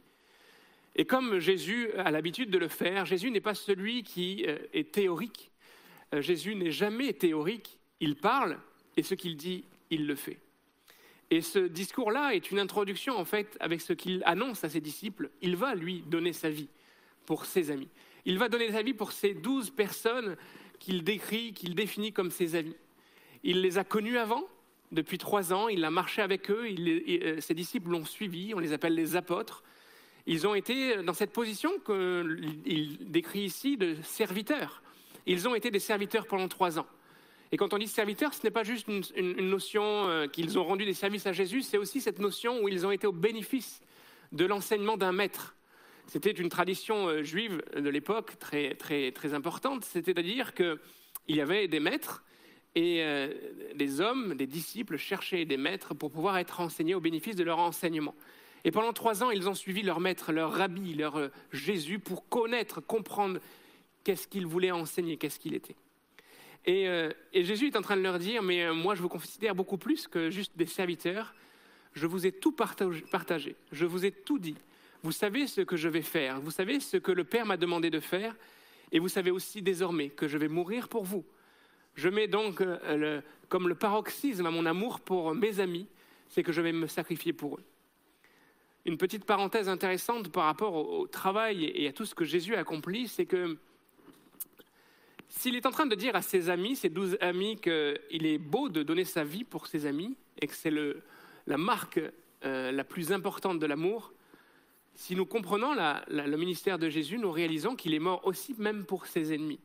Et comme Jésus a l'habitude de le faire, Jésus n'est pas celui qui euh, est théorique. Euh, Jésus n'est jamais théorique. Il parle et ce qu'il dit, il le fait. Et ce discours-là est une introduction, en fait, avec ce qu'il annonce à ses disciples. Il va, lui, donner sa vie pour ses amis. Il va donner sa vie pour ces douze personnes qu'il décrit, qu'il définit comme ses amis. Il les a connus avant, depuis trois ans, il a marché avec eux, euh, ses disciples l'ont suivi, on les appelle les apôtres. Ils ont été dans cette position qu'il décrit ici de serviteurs. Ils ont été des serviteurs pendant trois ans. Et quand on dit serviteur, ce n'est pas juste une, notion euh, qu'ils ont rendu des services à Jésus, c'est aussi cette notion où ils ont été au bénéfice de l'enseignement d'un maître. C'était une tradition euh, juive de l'époque très, très, très importante, c'est-à-dire qu'il y avait des maîtres et euh, des hommes, des disciples cherchaient des maîtres pour pouvoir être enseignés au bénéfice de leur enseignement. Et pendant trois ans, ils ont suivi leur maître, leur rabbi, leur Jésus pour connaître, comprendre qu'est-ce qu'il voulait enseigner, qu'est-ce qu'il était. Euh, et, Jésus est en train de leur dire, mais euh, moi je vous considère beaucoup plus que juste des serviteurs. Je vous ai tout partagé, je vous ai tout dit. Vous savez ce que je vais faire, vous savez ce que le Père m'a demandé de faire, et vous savez aussi désormais que je vais mourir pour vous. Je mets donc euh, comme le paroxysme à mon amour pour mes amis, c'est que je vais me sacrifier pour eux. Une petite parenthèse intéressante par rapport au travail et à tout ce que Jésus a accompli, c'est que s'il est en train de dire à ses amis, ses douze amis, qu'il est beau de donner sa vie pour ses amis et que c'est la marque euh, la plus importante de l'amour, si nous comprenons le ministère de Jésus, nous réalisons qu'il est mort aussi même pour ses ennemis.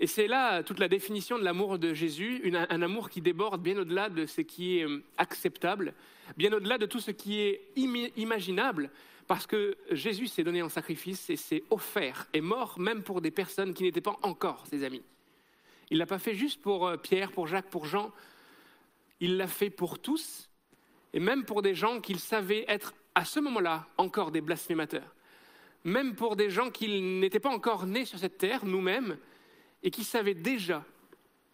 Et c'est là toute la définition de l'amour de Jésus, un amour qui déborde bien au-delà de ce qui est euh, acceptable, bien au-delà de tout ce qui est imaginable, parce que Jésus s'est donné en sacrifice et s'est offert, et mort même pour des personnes qui n'étaient pas encore ses amis. Il ne l'a pas fait juste pour euh, Pierre, pour Jacques, pour Jean, il l'a fait pour tous, et même pour des gens qu'il savait être à ce moment-là encore des blasphémateurs, même pour des gens qui n'étaient pas encore nés sur cette terre, nous-mêmes, et qui savaient déjà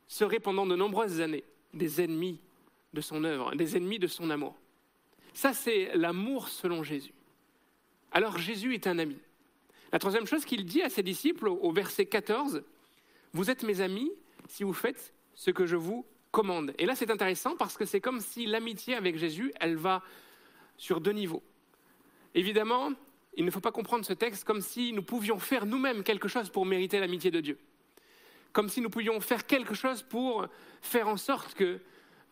seraient pendant de nombreuses années des ennemis de son œuvre, des ennemis de son amour. Ça, c'est l'amour selon Jésus. Alors Jésus est un ami. La troisième chose qu'il dit à ses disciples au verset 14, Vous êtes mes amis si vous faites ce que je vous commande. Et là, c'est intéressant parce que c'est comme si l'amitié avec Jésus, elle va sur deux niveaux. Évidemment, il ne faut pas comprendre ce texte comme si nous pouvions faire nous-mêmes quelque chose pour mériter l'amitié de Dieu. Comme si nous pouvions faire quelque chose pour faire en sorte que,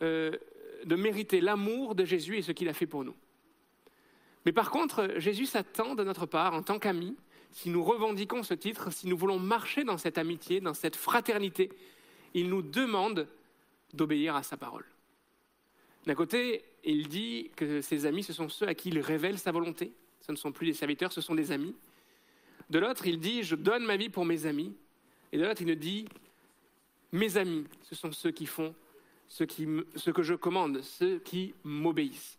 euh, de mériter l'amour de Jésus et ce qu'il a fait pour nous. Mais par contre, Jésus s'attend de notre part, en tant qu'amis, si nous revendiquons ce titre, si nous voulons marcher dans cette amitié, dans cette fraternité, il nous demande d'obéir à sa parole. D'un côté, il dit que ses amis, ce sont ceux à qui il révèle sa volonté. Ce ne sont plus des serviteurs, ce sont des amis. De l'autre, il dit, je donne ma vie pour mes amis. Et de l'autre, il nous dit, mes amis, ce sont ceux qui font ce, que je commande, ceux qui m'obéissent.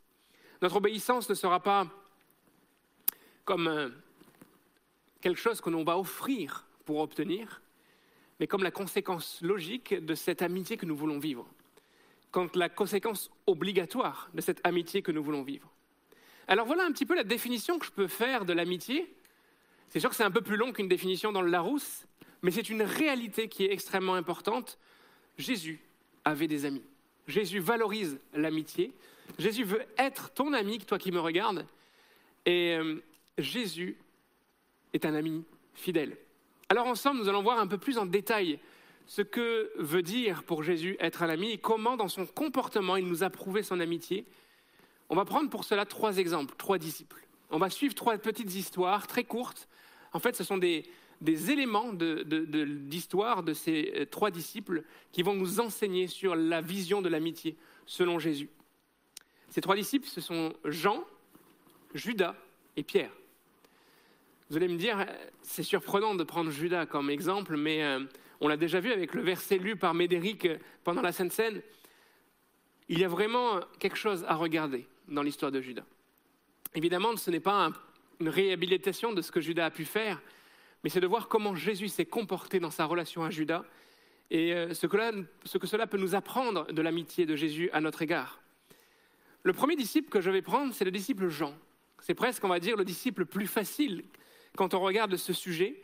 Notre obéissance ne sera pas comme euh, quelque chose que l'on va offrir pour obtenir, mais comme la conséquence logique de cette amitié que nous voulons vivre, comme la conséquence obligatoire de cette amitié que nous voulons vivre. Alors voilà un petit peu la définition que je peux faire de l'amitié. C'est sûr que c'est un peu plus long qu'une définition dans le Larousse, mais c'est une réalité qui est extrêmement importante. Jésus avait des amis. Jésus valorise l'amitié. Jésus veut être ton ami, toi qui me regardes. Et euh, Jésus est un ami fidèle. Alors ensemble, nous allons voir un peu plus en détail ce que veut dire pour Jésus être un ami et comment dans son comportement il nous a prouvé son amitié. On va prendre pour cela trois exemples, trois disciples. On va suivre trois petites histoires très courtes. En fait, ce sont des, éléments d'histoire de, ces euh, trois disciples qui vont nous enseigner sur la vision de l'amitié selon Jésus. Ces trois disciples, ce sont Jean, Judas et Pierre. Vous allez me dire, c'est surprenant de prendre Judas comme exemple, mais euh, on l'a déjà vu avec le verset lu par Médéric pendant la Sainte Seine. Il y a vraiment quelque chose à regarder dans l'histoire de Judas. Évidemment, ce n'est pas une réhabilitation de ce que Judas a pu faire, mais c'est de voir comment Jésus s'est comporté dans sa relation à Judas et euh, ce ce que cela peut nous apprendre de l'amitié de Jésus à notre égard. Le premier disciple que je vais prendre, c'est le disciple Jean. C'est presque, on va dire, le disciple plus facile quand on regarde ce sujet.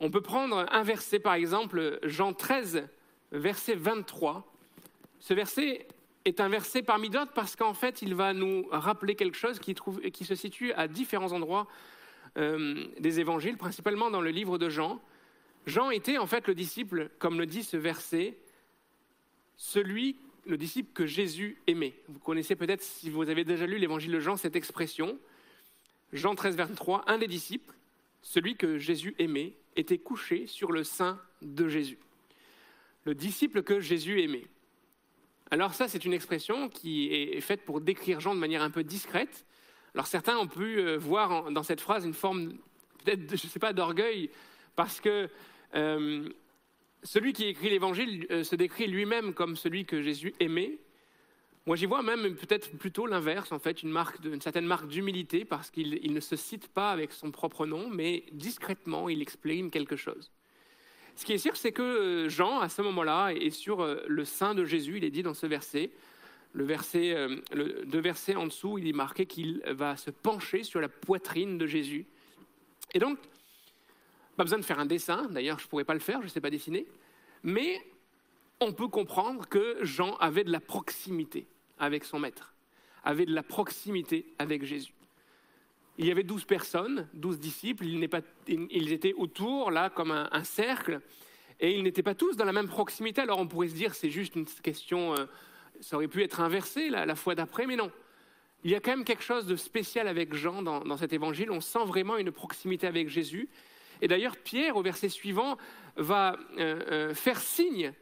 On peut prendre un verset, par exemple, Jean 13, verset 23. Ce verset est un verset parmi d'autres parce qu'en fait, il va nous rappeler quelque chose qui, se situe à différents endroits euh, des évangiles, principalement dans le livre de Jean. Jean était en fait le disciple, comme le dit ce verset, celui, le disciple que Jésus aimait. Vous connaissez peut-être, si vous avez déjà lu l'évangile de Jean, cette expression. Jean 13, 23, un des disciples, celui que Jésus aimait, était couché sur le sein de Jésus. Le disciple que Jésus aimait. Alors ça, c'est une expression qui est faite pour décrire Jean de manière un peu discrète. Alors certains ont pu euh, voir dans cette phrase une forme, peut-être, je ne sais pas, d'orgueil, parce que euh, celui qui écrit l'Évangile euh, se décrit lui-même comme celui que Jésus aimait, moi, j'y vois même peut-être plutôt l'inverse, en fait, une, certaine marque d'humilité, parce qu'il ne se cite pas avec son propre nom, mais discrètement, il exprime quelque chose. Ce qui est sûr, c'est que euh, Jean, à ce moment-là, est sur euh, le sein de Jésus, il est dit dans ce verset. Le verset, deux versets en dessous, il est marqué qu'il va se pencher sur la poitrine de Jésus. Et donc, pas besoin de faire un dessin, d'ailleurs, je ne pourrais pas le faire, je ne sais pas dessiner, mais on peut comprendre que Jean avait de la proximité avec son maître, avait de la proximité avec Jésus. Il y avait douze personnes, douze disciples, ils, étaient autour, là, comme un, cercle, et ils n'étaient pas tous dans la même proximité. Alors on pourrait se dire, c'est juste une question, euh, ça aurait pu être inversé la, fois d'après, mais non. Il y a quand même quelque chose de spécial avec Jean dans, cet évangile, on sent vraiment une proximité avec Jésus. Et d'ailleurs, Pierre, au verset suivant, va euh, euh, faire signe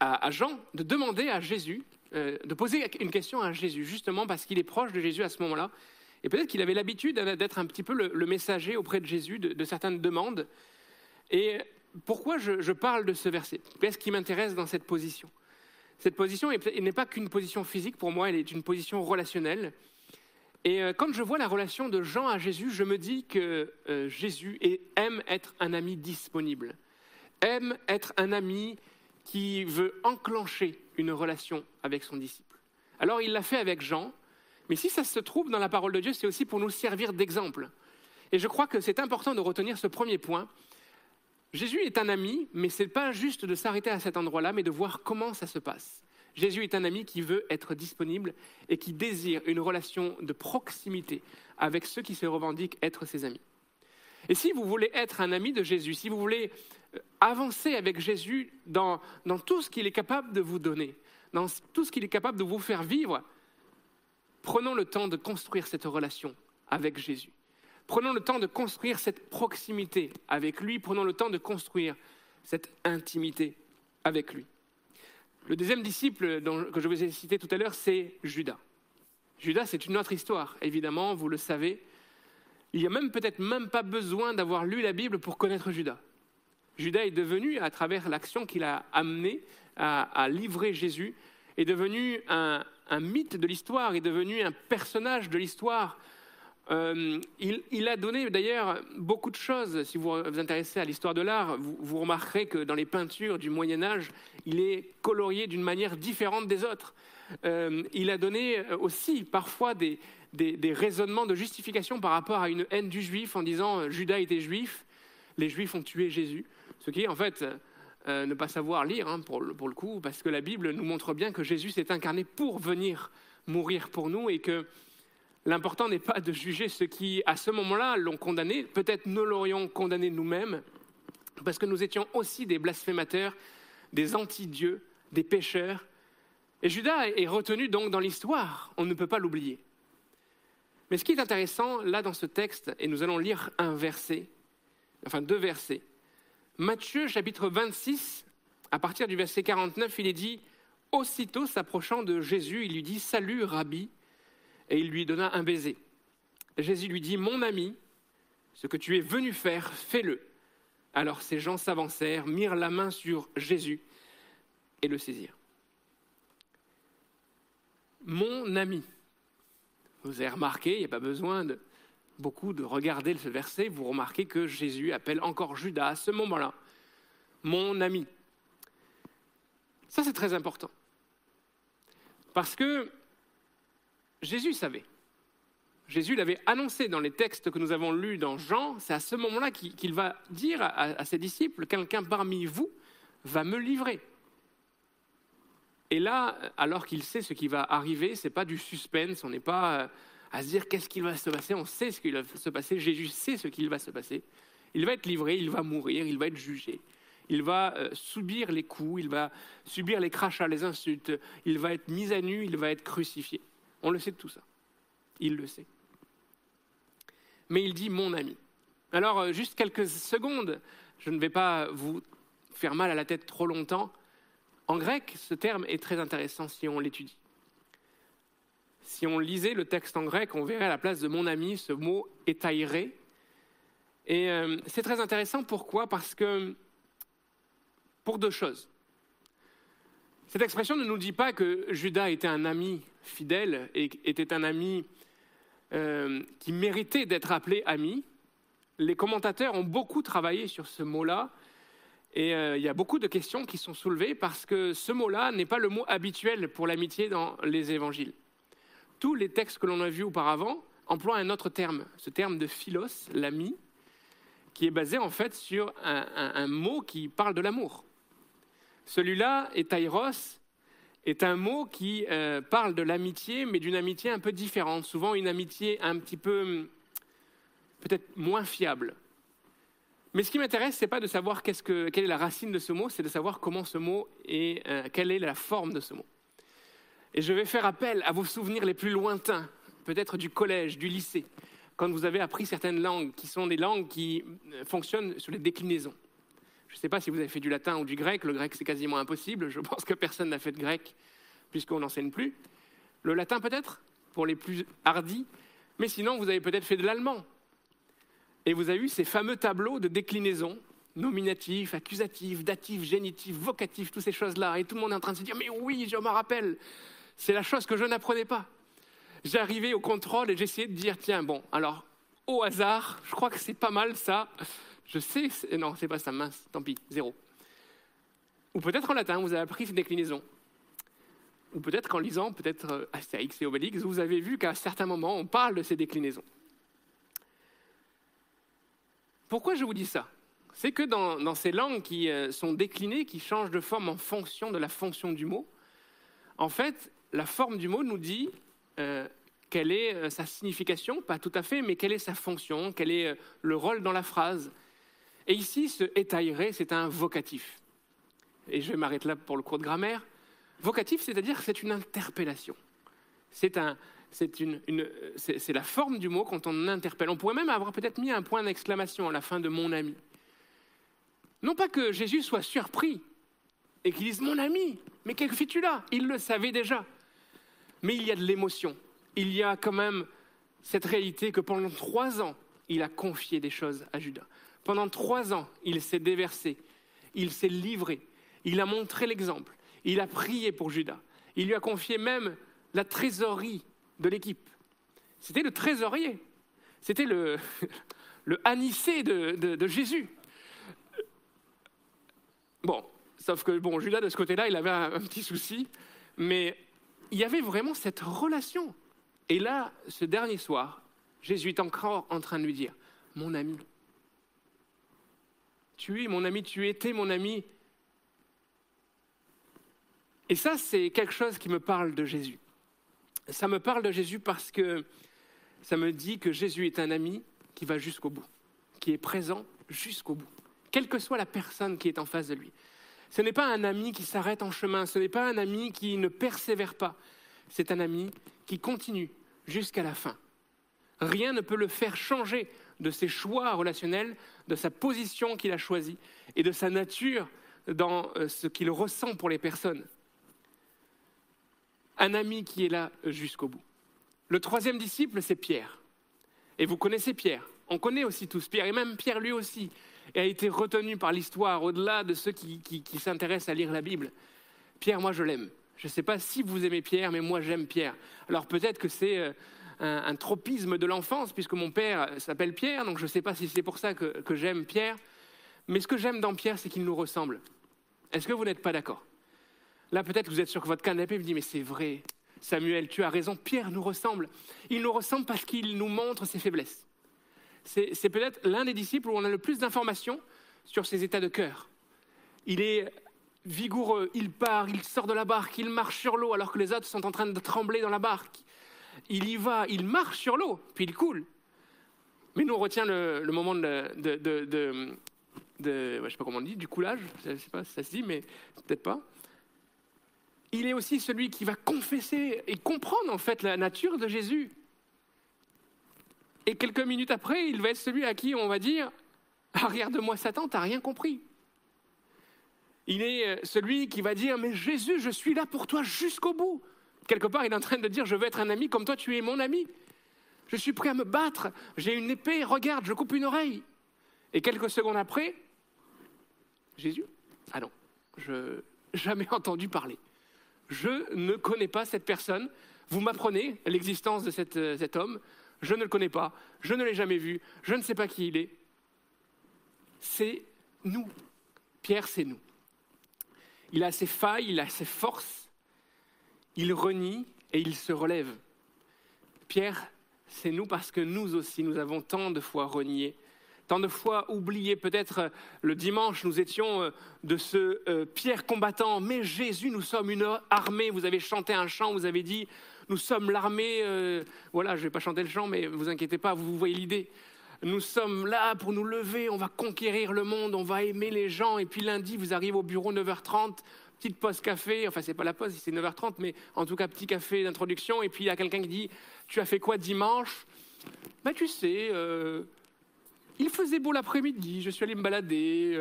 à, Jean de demander à Jésus, euh, de poser une question à Jésus, justement parce qu'il est proche de Jésus à ce moment-là. Et peut-être qu'il avait l'habitude d'être un petit peu le, messager auprès de Jésus de, certaines demandes. Et pourquoi je, parle de ce verset? Qu'est-ce qui m'intéresse dans cette position? Cette position n'est pas qu'une position physique pour moi, elle est une position relationnelle. Et euh, quand je vois la relation de Jean à Jésus, je me dis que euh, Jésus aime être un ami disponible, aime être un ami qui veut enclencher une relation avec son disciple. Alors il l'a fait avec Jean, mais si ça se trouve dans la parole de Dieu, c'est aussi pour nous servir d'exemple. Et je crois que c'est important de retenir ce premier point. Jésus est un ami, mais ce n'est pas juste de s'arrêter à cet endroit-là, mais de voir comment ça se passe. Jésus est un ami qui veut être disponible et qui désire une relation de proximité avec ceux qui se revendiquent être ses amis. Et si vous voulez être un ami de Jésus, si vous voulez euh, avancer avec Jésus dans, dans tout ce qu'il est capable de vous donner, dans tout ce qu'il est capable de vous faire vivre, prenons le temps de construire cette relation avec Jésus. Prenons le temps de construire cette proximité avec lui, prenons le temps de construire cette intimité avec lui. Le deuxième disciple que je vous ai cité tout à l'heure, c'est Judas. Judas, c'est une autre histoire, évidemment, vous le savez. Il n'y a même peut-être même pas besoin d'avoir lu la Bible pour connaître Judas. Judas est devenu, à travers l'action qu'il a amenée à, livrer Jésus, est devenu un, un mythe de l'histoire, est devenu un personnage de l'histoire euh, il, a donné d'ailleurs beaucoup de choses. Si vous vous intéressez à l'histoire de l'art, vous, remarquerez que dans les peintures du Moyen Âge, il est colorié d'une manière différente des autres. Euh, il a donné aussi parfois des, raisonnements de justification par rapport à une haine du juif en disant euh, Judas était juif, les juifs ont tué Jésus. Ce qui est en fait ne pas savoir lire hein, pour, pour, le coup, parce que la Bible nous montre bien que Jésus s'est incarné pour venir mourir pour nous et que L'important n'est pas de juger ceux qui, à ce moment-là, l'ont condamné. Peut-être nous l'aurions condamné nous-mêmes, parce que nous étions aussi des blasphémateurs, des anti-dieux, des pécheurs. Et Judas est retenu donc dans l'histoire. On ne peut pas l'oublier. Mais ce qui est intéressant, là, dans ce texte, et nous allons lire un verset, enfin deux versets. Matthieu, chapitre 26, à partir du verset 49, il est dit Aussitôt s'approchant de Jésus, il lui dit Salut, Rabbi et il lui donna un baiser. Jésus lui dit, Mon ami, ce que tu es venu faire, fais-le. Alors ces gens s'avancèrent, mirent la main sur Jésus et le saisirent. Mon ami. Vous avez remarqué, il n'y a pas besoin de beaucoup de regarder ce verset, vous remarquez que Jésus appelle encore Judas à ce moment-là. Mon ami. Ça, c'est très important. Parce que Jésus savait. Jésus l'avait annoncé dans les textes que nous avons lus dans Jean. C'est à ce moment-là qu'il va dire à, ses disciples, quelqu'un parmi vous va me livrer. Et là, alors qu'il sait ce qui va arriver, ce n'est pas du suspense, on n'est pas euh, à se dire qu'est-ce qui va se passer, on sait ce qui va se passer, Jésus sait ce qu'il va se passer. Il va être livré, il va mourir, il va être jugé. Il va euh, subir les coups, il va subir les crachats, les insultes, il va être mis à nu, il va être crucifié. On le sait de tout ça. Il le sait. Mais il dit mon ami. Alors, euh, juste quelques secondes, je ne vais pas vous faire mal à la tête trop longtemps. En grec, ce terme est très intéressant si on l'étudie. Si on lisait le texte en grec, on verrait à la place de mon ami ce mot étairé. Et euh, c'est très intéressant. Pourquoi? Parce que, pour deux choses. Cette expression ne nous dit pas que Judas était un ami fidèle et était un ami euh, qui méritait d'être appelé ami. Les commentateurs ont beaucoup travaillé sur ce mot-là et euh, il y a beaucoup de questions qui sont soulevées parce que ce mot-là n'est pas le mot habituel pour l'amitié dans les évangiles. Tous les textes que l'on a vus auparavant emploient un autre terme, ce terme de philos, l'ami, qui est basé en fait sur un, mot qui parle de l'amour. Celui-là, etairos, est un mot qui euh, parle de l'amitié, mais d'une amitié un peu différente, souvent une amitié un petit peu hum, peut-être moins fiable. Mais ce qui m'intéresse, ce n'est pas de savoir quelle est la racine de ce mot, c'est de savoir comment ce mot est, euh, quelle est la forme de ce mot. Et je vais faire appel à vos souvenirs les plus lointains, peut-être du collège, du lycée, quand vous avez appris certaines langues qui sont des langues qui euh, fonctionnent sur les déclinaisons. Je ne sais pas si vous avez fait du latin ou du grec. Le grec, c'est quasiment impossible. Je pense que personne n'a fait de grec, puisqu'on n'enseigne plus. Le latin, peut-être, pour les plus hardis. Mais sinon, vous avez peut-être fait de l'allemand. Et vous avez eu ces fameux tableaux de déclinaison, nominatif, accusatif, datif, génitif, vocatif, toutes ces choses-là. Et tout le monde est en train de se dire, mais oui, je me rappelle. C'est la chose que je n'apprenais pas. J'arrivais au contrôle et j'essayais de dire, tiens, bon, alors, au hasard, je crois que c'est pas mal ça. Je sais, non, c'est pas ça, mince, tant pis, zéro. Ou peut-être en latin, vous avez appris ces déclinaisons. Ou peut-être qu'en lisant, peut-être euh, Astérix et Obélix, vous avez vu qu'à certains moments, on parle de ces déclinaisons. Pourquoi je vous dis ça? C'est que dans, ces langues qui euh, sont déclinées, qui changent de forme en fonction de la fonction du mot, en fait, la forme du mot nous dit euh, quelle est sa signification, pas tout à fait, mais quelle est sa fonction, quel est le rôle dans la phrase. Et ici, ce étaillé, c'est un vocatif. Et je vais m'arrêter là pour le cours de grammaire. Vocatif, c'est-à-dire c'est une interpellation. C'est la forme du mot quand on interpelle. On pourrait même avoir peut-être mis un point d'exclamation à la fin de mon ami. Non pas que Jésus soit surpris et qu'il dise Mon ami, mais que fais-tu là? Il le savait déjà. Mais il y a de l'émotion. Il y a quand même cette réalité que pendant trois ans, il a confié des choses à Judas. Pendant trois ans, il s'est déversé, il s'est livré, il a montré l'exemple, il a prié pour Judas. Il lui a confié même la trésorerie de l'équipe. C'était le trésorier, c'était le, le anicé de Jésus. Bon, sauf que bon, Judas, de ce côté-là, il avait un, petit souci, mais il y avait vraiment cette relation. Et là, ce dernier soir, Jésus est encore en train de lui dire, mon ami, tu es mon ami, tu étais mon ami. Et ça, c'est quelque chose qui me parle de Jésus. Ça me parle de Jésus parce que ça me dit que Jésus est un ami qui va jusqu'au bout, qui est présent jusqu'au bout quelle que soit la personne qui est en face de lui. Ce n'est pas un ami qui s'arrête en chemin, ce n'est pas un ami qui ne persévère pas, c'est un ami qui continue jusqu'à la fin. Rien ne peut le faire changer de ses choix relationnels, de sa position qu'il a choisie et de sa nature dans euh, ce qu'il ressent pour les personnes. Un ami qui est là jusqu'au bout. Le troisième disciple, c'est Pierre. Et vous connaissez Pierre. On connaît aussi tous Pierre, et même Pierre lui aussi a été retenu par l'histoire au-delà de ceux qui, s'intéressent à lire la Bible. Pierre, moi je l'aime. Je ne sais pas si vous aimez Pierre, mais moi j'aime Pierre. Alors peut-être que c'est un, tropisme de l'enfance, puisque mon père s'appelle Pierre, donc je ne sais pas si c'est pour ça que, que j'aime Pierre. Mais ce que j'aime dans Pierre, c'est qu'il nous ressemble. Est-ce que vous n'êtes pas d'accord? Là, peut-être que vous êtes sur votre canapé et vous dites, mais c'est vrai, Samuel, tu as raison, Pierre nous ressemble. Il nous ressemble parce qu'il nous montre ses faiblesses c'est peut-être l'un des disciples où on a le plus d'informations sur ses états de cœur. Il est vigoureux, il part, il sort de la barque, il marche sur l'eau alors que les autres sont en train de trembler dans la barque. Il y va, il marche sur l'eau, puis il coule. Mais nous, on retient le, moment de, de, de, sais pas comment on dit, du coulage, je sais pas si ça se dit, mais peut-être pas. Il est aussi celui qui va confesser et comprendre en fait la nature de Jésus. Et quelques minutes après, il va être celui à qui on va dire Arrière de moi, Satan, t'as rien compris. Il est euh, celui qui va dire Mais Jésus, je suis là pour toi jusqu'au bout. Quelque part, il est en train de dire Je veux être un ami comme toi, tu es mon ami. Je suis prêt à me battre. J'ai une épée, regarde, je coupe une oreille. Et quelques secondes après, Jésus Ah non, je jamais entendu parler. Je ne connais pas cette personne. Vous m'apprenez l'existence de euh, cet homme je ne le connais pas, je ne l'ai jamais vu, je ne sais pas qui il est. C'est nous. Pierre, c'est nous. Il a ses failles, il a ses forces, il renie et il se relève. Pierre, c'est nous parce que nous aussi, nous avons tant de fois renié, tant de fois oublié. Peut-être euh, le dimanche, nous étions euh, de ce euh, Pierre combattant, mais Jésus, nous sommes une armée. Vous avez chanté un chant, vous avez dit, nous sommes l'armée, voilà, je ne vais pas chanter le chant, mais vous inquiétez pas, vous voyez l'idée. Nous sommes là pour nous lever, on va conquérir le monde, on va aimer les gens. Et puis lundi, vous arrivez au bureau 9h30, petite pause café, enfin c'est pas la pause, c'est 9h30, mais en tout cas petit café d'introduction. Et puis il y a quelqu'un qui dit, tu as fait quoi dimanche? Ben tu sais, euh, il faisait beau l'après-midi, je suis allé me balader,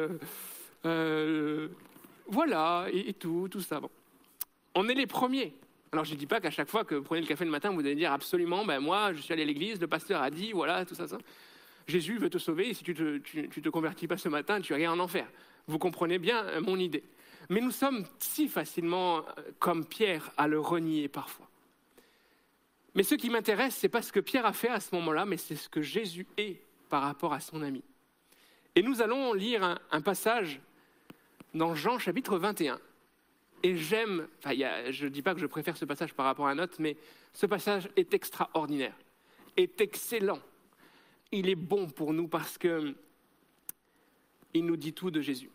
euh, voilà, et, tout, tout ça. On est les premiers. Alors je ne dis pas qu'à chaque fois que vous prenez le café le matin, vous allez dire absolument, ben moi je suis allé à l'église, le pasteur a dit, voilà, tout ça, ça. Jésus veut te sauver, et si tu ne te, convertis pas ce matin, tu rien en enfer. Vous comprenez bien euh, mon idée. Mais nous sommes si facilement, euh, comme Pierre, à le renier parfois. Mais ce qui m'intéresse, ce n'est pas ce que Pierre a fait à ce moment-là, mais c'est ce que Jésus est par rapport à son ami. Et nous allons lire un passage dans Jean chapitre 21. Et j'aime, enfin, je ne dis pas que je préfère ce passage par rapport à un autre, mais ce passage est extraordinaire, est excellent. Il est bon pour nous parce que il nous dit tout de Jésus.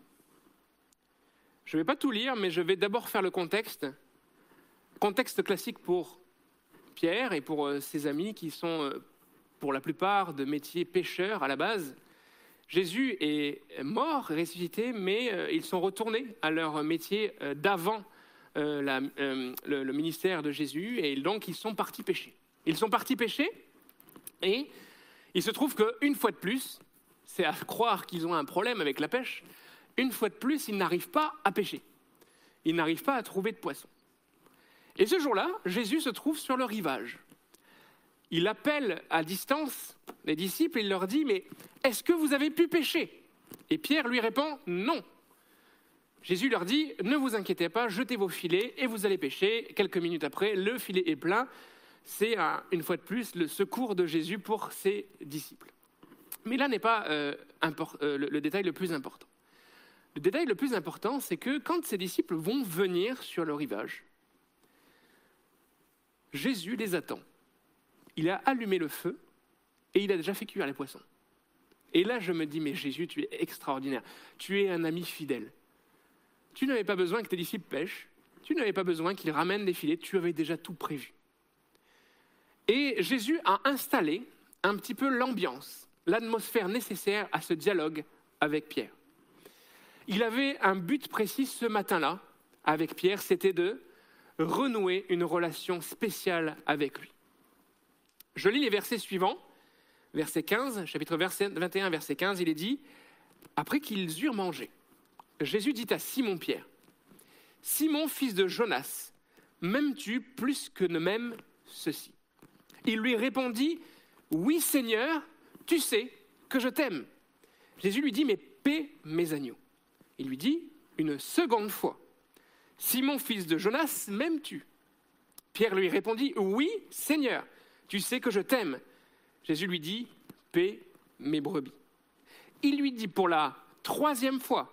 Je ne vais pas tout lire, mais je vais d'abord faire le contexte. Contexte classique pour Pierre et pour euh, ses amis qui sont euh, pour la plupart de métiers pêcheurs à la base. Jésus est mort, ressuscité, mais euh, ils sont retournés à leur métier d'avant le, ministère de Jésus, et donc ils sont partis pêcher. Ils sont partis pêcher, et il se trouve qu'une fois de plus, c'est à croire qu'ils ont un problème avec la pêche, une fois de plus, ils n'arrivent pas à pêcher. Ils n'arrivent pas à trouver de poissons. Et ce jour-là, Jésus se trouve sur le rivage. Il appelle à distance les disciples et il leur dit, mais est-ce que vous avez pu pêcher? Et Pierre lui répond, non. Jésus leur dit, ne vous inquiétez pas, jetez vos filets et vous allez pêcher. Quelques minutes après, le filet est plein. C'est une fois de plus le secours de Jésus pour ses disciples. Mais là n'est pas euh, euh, le détail le plus important. Le détail le plus important, c'est que quand ses disciples vont venir sur le rivage, Jésus les attend. Il a allumé le feu et il a déjà fait cuire les poissons. Et là, je me dis, mais Jésus, tu es extraordinaire. Tu es un ami fidèle. Tu n'avais pas besoin que tes disciples pêchent. Tu n'avais pas besoin qu'ils ramènent des filets. Tu avais déjà tout prévu. Et Jésus a installé un petit peu l'ambiance, l'atmosphère nécessaire à ce dialogue avec Pierre. Il avait un but précis ce matin-là avec Pierre, c'était de renouer une relation spéciale avec lui. Je lis les versets suivants, verset 15, chapitre 21, verset 15, il est dit, après qu'ils eurent mangé, Jésus dit à Simon-Pierre, Simon, fils de Jonas, m'aimes-tu plus que ne m'aime ceci? Il lui répondit, Oui Seigneur, tu sais que je t'aime. Jésus lui dit, mais paie mes agneaux. Il lui dit une seconde fois, Simon, fils de Jonas, m'aimes-tu? Pierre lui répondit, Oui, Seigneur, tu sais que je t'aime. Jésus lui dit, Paix mes brebis. Il lui dit pour la troisième fois,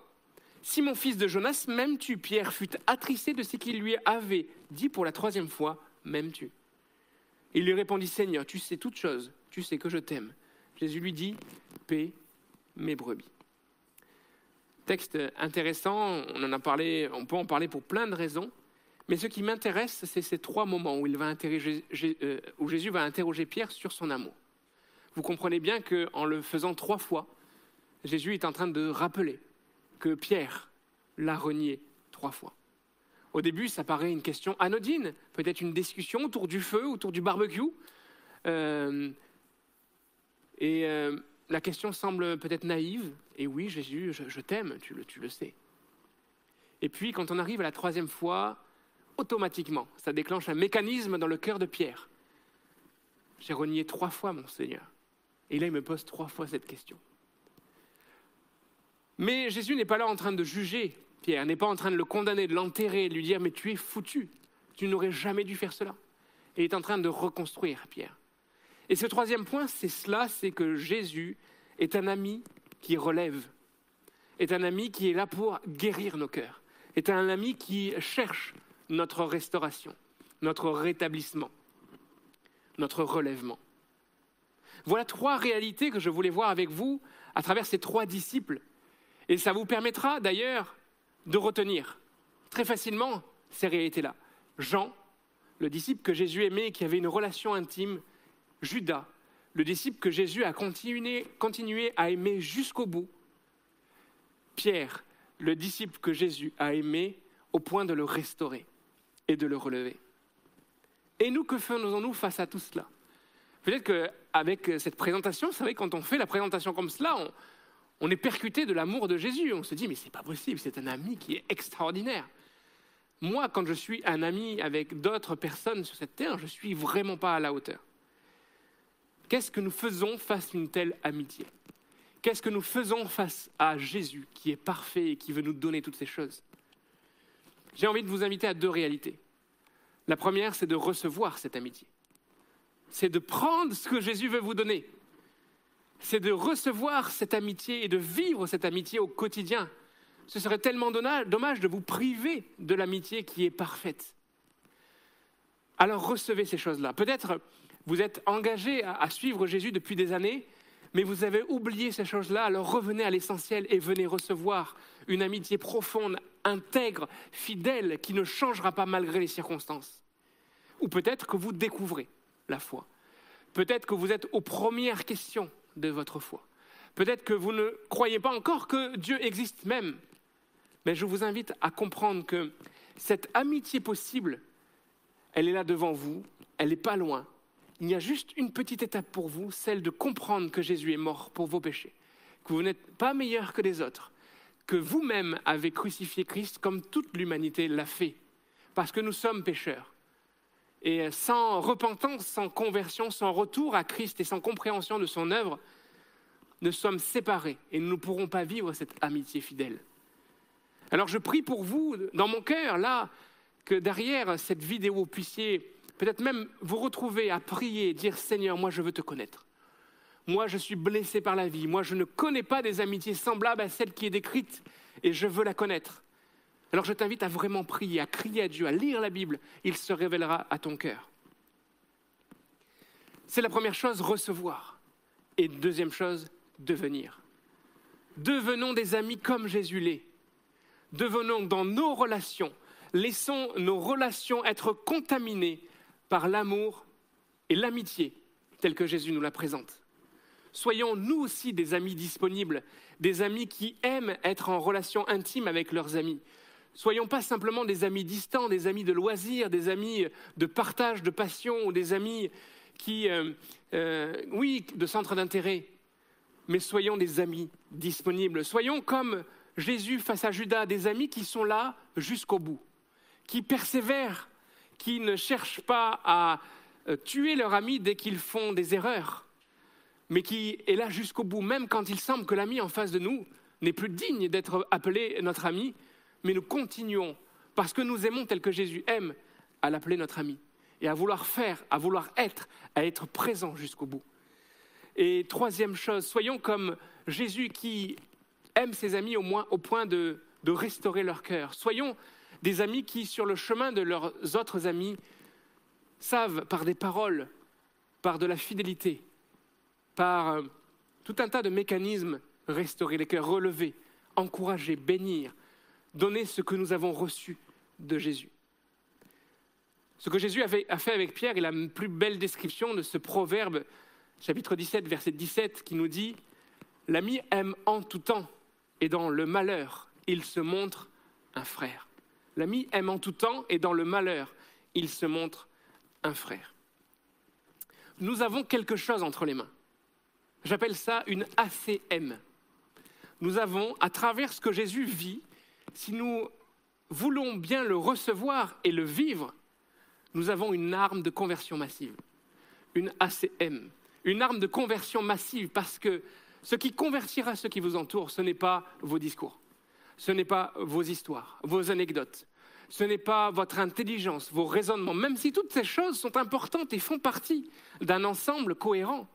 Simon, fils de Jonas, m'aimes-tu? Pierre fut attristé de ce qu'il lui avait dit pour la troisième fois, M'aimes-tu? Il lui répondit, Seigneur, tu sais toutes choses, tu sais que je t'aime. Jésus lui dit, Paix mes brebis. Texte intéressant, on en a parlé, on peut en parler pour plein de raisons, mais ce qui m'intéresse, c'est ces trois moments où, il va euh, où Jésus va interroger Pierre sur son amour. Vous comprenez bien qu'en le faisant trois fois, Jésus est en train de rappeler que Pierre l'a renié trois fois. Au début, ça paraît une question anodine, peut-être une discussion autour du feu, autour du barbecue. Euh, et euh, la question semble peut-être naïve, et oui, Jésus, je, t'aime, tu le, tu le sais. Et puis, quand on arrive à la troisième fois, automatiquement, ça déclenche un mécanisme dans le cœur de Pierre. J'ai renié trois fois mon Seigneur. Et là, il me pose trois fois cette question. Mais Jésus n'est pas là en train de juger Pierre, n'est pas en train de le condamner, de l'enterrer, de lui dire Mais tu es foutu, tu n'aurais jamais dû faire cela. Il est en train de reconstruire Pierre. Et ce troisième point, c'est cela, c'est que Jésus est un ami qui relève, est un ami qui est là pour guérir nos cœurs, est un ami qui cherche notre restauration, notre rétablissement, notre relèvement. Voilà trois réalités que je voulais voir avec vous à travers ces trois disciples. Et ça vous permettra d'ailleurs de retenir très facilement ces réalités-là. Jean, le disciple que Jésus aimait, qui avait une relation intime Judas, le disciple que Jésus a continué, à aimer jusqu'au bout. Pierre, le disciple que Jésus a aimé au point de le restaurer et de le relever. Et nous, que faisons-nous face à tout cela? Peut-être qu'avec cette présentation, vous savez, quand on fait la présentation comme cela, on, est percuté de l'amour de Jésus. On se dit, mais c'est pas possible, c'est un ami qui est extraordinaire. Moi, quand je suis un ami avec d'autres personnes sur cette terre, je suis vraiment pas à la hauteur. Qu'est-ce que nous faisons face à une telle amitié? Qu'est-ce que nous faisons face à Jésus qui est parfait et qui veut nous donner toutes ces choses? J'ai envie de vous inviter à deux réalités. La première, c'est de recevoir cette amitié. C'est de prendre ce que Jésus veut vous donner. C'est de recevoir cette amitié et de vivre cette amitié au quotidien. Ce serait tellement dommage de vous priver de l'amitié qui est parfaite. Alors recevez ces choses-là. Peut-être vous êtes engagé à, suivre Jésus depuis des années, mais vous avez oublié ces choses-là, alors revenez à l'essentiel et venez recevoir une amitié profonde, intègre, fidèle, qui ne changera pas malgré les circonstances. Ou peut-être que vous découvrez la foi. Peut-être que vous êtes aux premières questions de votre foi. Peut-être que vous ne croyez pas encore que Dieu existe même. Mais je vous invite à comprendre que cette amitié possible, elle est là devant vous, elle n'est pas loin. Il y a juste une petite étape pour vous, celle de comprendre que Jésus est mort pour vos péchés, que vous n'êtes pas meilleur que les autres, que vous-même avez crucifié Christ comme toute l'humanité l'a fait, parce que nous sommes pécheurs. Et sans repentance, sans conversion, sans retour à Christ et sans compréhension de son œuvre, nous sommes séparés et nous ne pourrons pas vivre cette amitié fidèle. Alors je prie pour vous, dans mon cœur, là, que derrière cette vidéo, vous puissiez peut-être même vous retrouver à prier, dire Seigneur, moi je veux te connaître. Moi je suis blessé par la vie. Moi je ne connais pas des amitiés semblables à celle qui est décrite et je veux la connaître. Alors je t'invite à vraiment prier, à crier à Dieu, à lire la Bible. Il se révélera à ton cœur. C'est la première chose, recevoir. Et deuxième chose, devenir. Devenons des amis comme Jésus l'est. Devenons dans nos relations, laissons nos relations être contaminées par l'amour et l'amitié telle que Jésus nous la présente. Soyons nous aussi des amis disponibles, des amis qui aiment être en relation intime avec leurs amis. Soyons pas simplement des amis distants, des amis de loisirs, des amis de partage de passion ou des amis qui, euh, euh, oui, de centre d'intérêt mais soyons des amis disponibles. Soyons comme Jésus face à Judas, des amis qui sont là jusqu'au bout, qui persévèrent, qui ne cherchent pas à euh, tuer leur ami dès qu'ils font des erreurs, mais qui est là jusqu'au bout, même quand il semble que l'ami en face de nous n'est plus digne d'être appelé notre ami, mais nous continuons, parce que nous aimons tel que Jésus aime, à l'appeler notre ami, et à vouloir faire, à vouloir être, à être présent jusqu'au bout. Et troisième chose, soyons comme Jésus qui aime ses amis au, moins, au point de, de restaurer leur cœur. Soyons des amis qui, sur le chemin de leurs autres amis, savent par des paroles, par de la fidélité, par euh, tout un tas de mécanismes, restaurer les cœurs, relever, encourager, bénir, donner ce que nous avons reçu de Jésus. Ce que Jésus a fait avec Pierre est la plus belle description de ce proverbe chapitre 17, verset 17, qui nous dit L'ami aime en tout temps, et dans le malheur, il se montre un frère. L'ami aime en tout temps, et dans le malheur, il se montre un frère. Nous avons quelque chose entre les mains. J'appelle ça une ACM. Nous avons, à travers ce que Jésus vit, si nous voulons bien le recevoir et le vivre, nous avons une arme de conversion massive, une ACM une arme de conversion massive, parce que ce qui convertira ceux qui vous entourent, ce n'est pas vos discours, ce n'est pas vos histoires, vos anecdotes, ce n'est pas votre intelligence, vos raisonnements, même si toutes ces choses sont importantes et font partie d'un ensemble cohérent,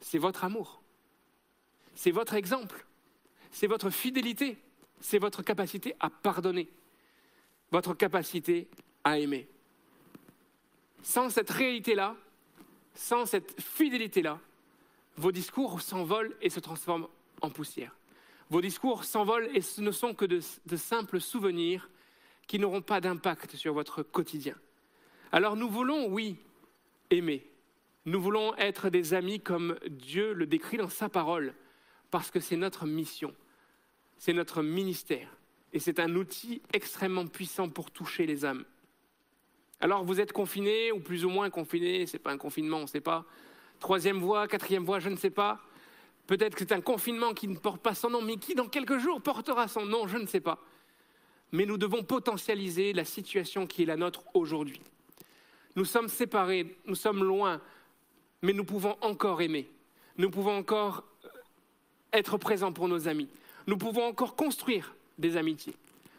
c'est votre amour, c'est votre exemple, c'est votre fidélité, c'est votre capacité à pardonner, votre capacité à aimer. Sans cette réalité-là, sans cette fidélité-là, vos discours s'envolent et se transforment en poussière. Vos discours s'envolent et ce ne sont que de, simples souvenirs qui n'auront pas d'impact sur votre quotidien. Alors nous voulons, oui, aimer. Nous voulons être des amis comme Dieu le décrit dans sa parole, parce que c'est notre mission, c'est notre ministère, et c'est un outil extrêmement puissant pour toucher les âmes. Alors vous êtes confiné ou plus ou moins confiné, c'est pas un confinement, on ne sait pas. Troisième voie, quatrième voie, je ne sais pas. Peut-être que c'est un confinement qui ne porte pas son nom, mais qui dans quelques jours portera son nom, je ne sais pas. Mais nous devons potentialiser la situation qui est la nôtre aujourd'hui. Nous sommes séparés, nous sommes loin, mais nous pouvons encore aimer. Nous pouvons encore euh, être présents pour nos amis. Nous pouvons encore construire des amitiés.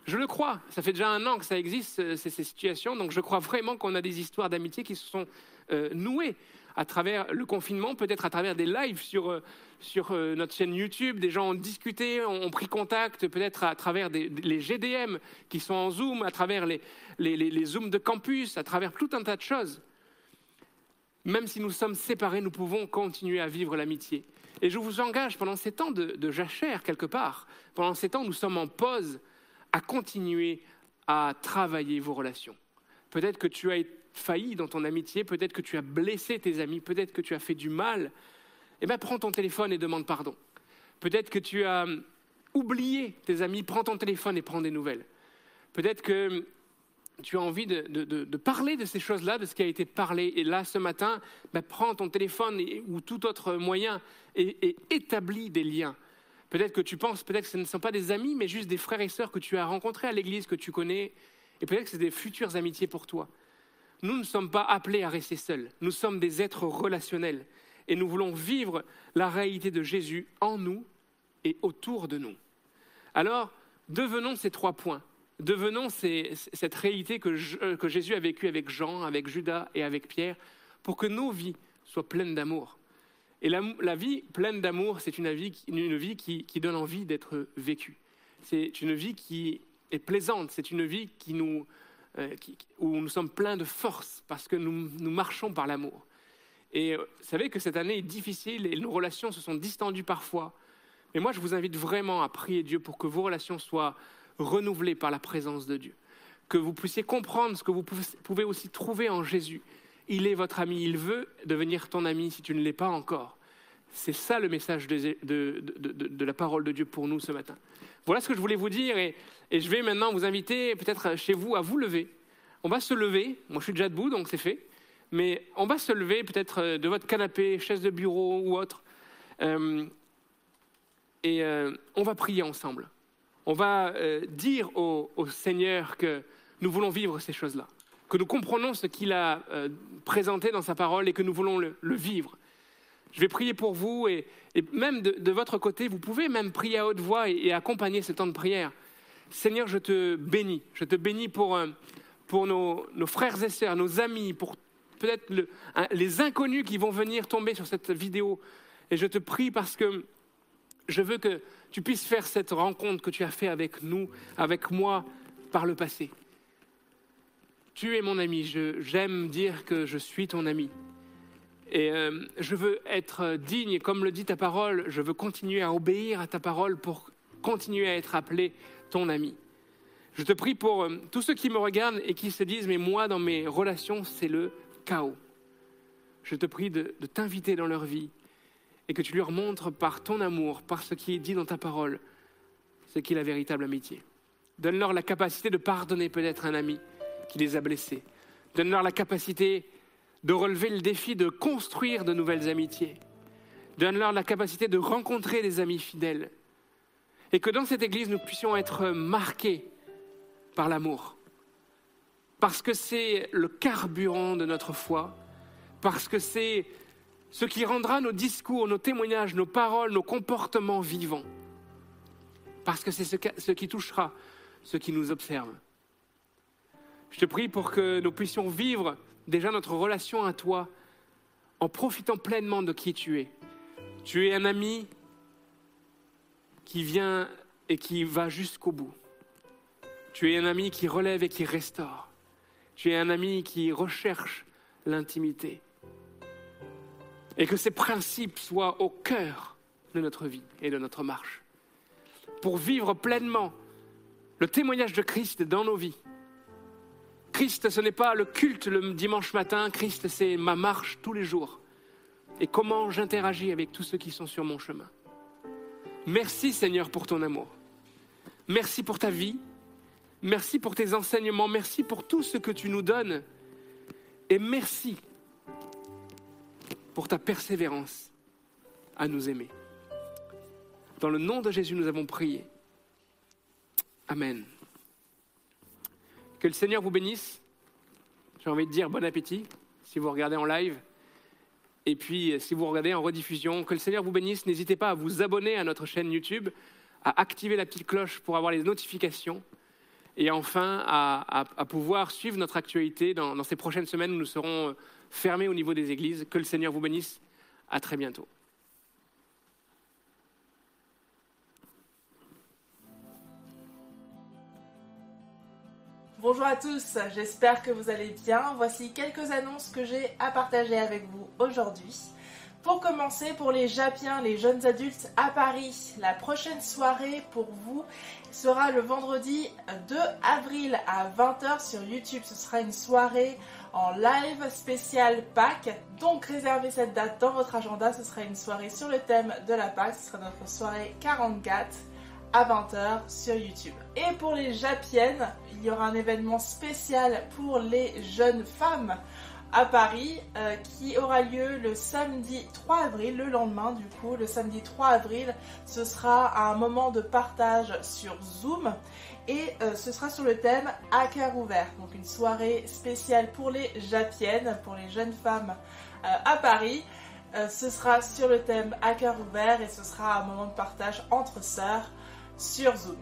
Je le crois. Ça fait déjà un an que ça existe, euh, ces, situations. Donc je crois vraiment qu'on a des histoires d'amitié qui se sont euh, nouées à travers le confinement, peut-être à travers des lives sur, euh, sur notre chaîne YouTube. Des gens ont discuté, ont, pris contact, peut-être à travers les GDM qui sont en Zoom, à travers les, les, Zooms de campus, à travers tout un tas de choses. Même si nous sommes séparés, nous pouvons continuer à vivre l'amitié. Et je vous engage pendant ces temps de, de jachère, quelque part, pendant ces temps, nous sommes en pause, à continuer à travailler vos relations. Peut-être que tu as failli dans ton amitié, peut-être que tu as blessé tes amis, peut-être que tu as fait du mal. Eh bien, prends ton téléphone et demande pardon. Peut-être que tu as oublié tes amis, prends ton téléphone et prends des nouvelles. Peut-être que tu as envie de, parler de ces choses-là, de ce qui a été parlé. Et là, ce matin, ben, prends ton téléphone ou tout autre moyen et, établis des liens. Peut-être que tu penses, peut-être que ce ne sont pas des amis, mais juste des frères et sœurs que tu as rencontrés à l'église, que tu connais. Et peut-être que c'est des futures amitiés pour toi. Nous ne sommes pas appelés à rester seuls. Nous sommes des êtres relationnels. Et nous voulons vivre la réalité de Jésus en nous et autour de nous. Alors, devenons ces trois points. Devenons cette réalité euh, que, Jésus a vécue avec Jean, avec Judas et avec Pierre, pour que nos vies soient pleines d'amour. Et la, vie pleine d'amour, c'est une vie, une vie qui, donne envie d'être vécue. C'est une vie qui est plaisante, c'est une vie qui nous, euh, où nous sommes pleins de force parce que nous, marchons par l'amour. Et euh, vous savez que cette année est difficile et nos relations se sont distendues parfois. Mais moi, je vous invite vraiment à prier Dieu pour que vos relations soient renouvelé par la présence de Dieu. Que vous puissiez comprendre ce que vous pouvez aussi trouver en Jésus. Il est votre ami, il veut devenir ton ami si tu ne l'es pas encore. C'est ça le message de, la parole de Dieu pour nous ce matin. Voilà ce que je voulais vous dire et, je vais maintenant vous inviter peut-être chez vous à vous lever. On va se lever, moi je suis déjà debout donc c'est fait, mais on va se lever peut-être de votre canapé, chaise de bureau ou autre, euh, et euh, on va prier ensemble. On va euh, dire au, Seigneur que nous voulons vivre ces choses-là, que nous comprenons ce qu'il a euh, présenté dans sa parole et que nous voulons le, vivre. Je vais prier pour vous et, même de, votre côté, vous pouvez même prier à haute voix et, accompagner ce temps de prière. Seigneur, je te bénis. Je te bénis pour, euh, pour nos, frères et sœurs, nos amis, pour peut-être les inconnus qui vont venir tomber sur cette vidéo. Et je te prie parce que je veux que tu puisses faire cette rencontre que tu as fait avec nous, avec moi, par le passé. Tu es mon ami, j'aime dire que je suis ton ami. Et euh, je veux être digne, comme le dit ta parole, je veux continuer à obéir à ta parole pour continuer à être appelé ton ami. Je te prie pour euh, tous ceux qui me regardent et qui se disent, mais moi, dans mes relations, c'est le chaos. Je te prie de t'inviter dans leur vie, et que tu leur montres par ton amour, par ce qui est dit dans ta parole, ce qu'est la véritable amitié. Donne-leur la capacité de pardonner peut-être un ami qui les a blessés. Donne-leur la capacité de relever le défi de construire de nouvelles amitiés. Donne-leur la capacité de rencontrer des amis fidèles. Et que dans cette Église, nous puissions être marqués par l'amour. Parce que c'est le carburant de notre foi, parce que c'est ce qui rendra nos discours, nos témoignages, nos paroles, nos comportements vivants. Parce que c'est ce qui touchera ceux qui nous observent. Je te prie pour que nous puissions vivre déjà notre relation à toi en profitant pleinement de qui tu es. Tu es un ami qui vient et qui va jusqu'au bout. Tu es un ami qui relève et qui restaure. Tu es un ami qui recherche l'intimité et que ces principes soient au cœur de notre vie et de notre marche, pour vivre pleinement le témoignage de Christ dans nos vies. Christ, ce n'est pas le culte le dimanche matin, Christ, c'est ma marche tous les jours et comment j'interagis avec tous ceux qui sont sur mon chemin. Merci Seigneur pour ton amour. Merci pour ta vie. Merci pour tes enseignements. Merci pour tout ce que tu nous donnes. Et merci pour ta persévérance à nous aimer. Dans le nom de Jésus, nous avons prié. Amen. Que le Seigneur vous bénisse. J'ai envie de dire bon appétit si vous regardez en live. Et puis, si vous regardez en rediffusion, que le Seigneur vous bénisse. N'hésitez pas à vous abonner à notre chaîne YouTube, à activer la petite cloche pour avoir les notifications. Et enfin, à, pouvoir suivre notre actualité dans, ces prochaines semaines où nous serons fermé au niveau des églises. Que le Seigneur vous bénisse. À très bientôt. Bonjour à tous, j'espère que vous allez bien. Voici quelques annonces que j'ai à partager avec vous aujourd'hui. Pour commencer, pour les Japiens, les jeunes adultes à Paris, la prochaine soirée pour vous sera le vendredi 2 avril à 20h sur YouTube. Ce sera une soirée en live spécial Pâques. Donc réservez cette date dans votre agenda. Ce sera une soirée sur le thème de la Pâques. Ce sera notre soirée 44 à 20h sur YouTube. Et pour les Japiennes, il y aura un événement spécial pour les jeunes femmes à Paris euh, qui aura lieu le samedi 3 avril, le lendemain du coup, le samedi 3 avril. Ce sera un moment de partage sur Zoom et euh, ce sera sur le thème à cœur ouvert. Donc une soirée spéciale pour les Japiennes, pour les jeunes femmes euh, à Paris. ce sera sur le thème à cœur ouvert et ce sera un moment de partage entre sœurs sur Zoom.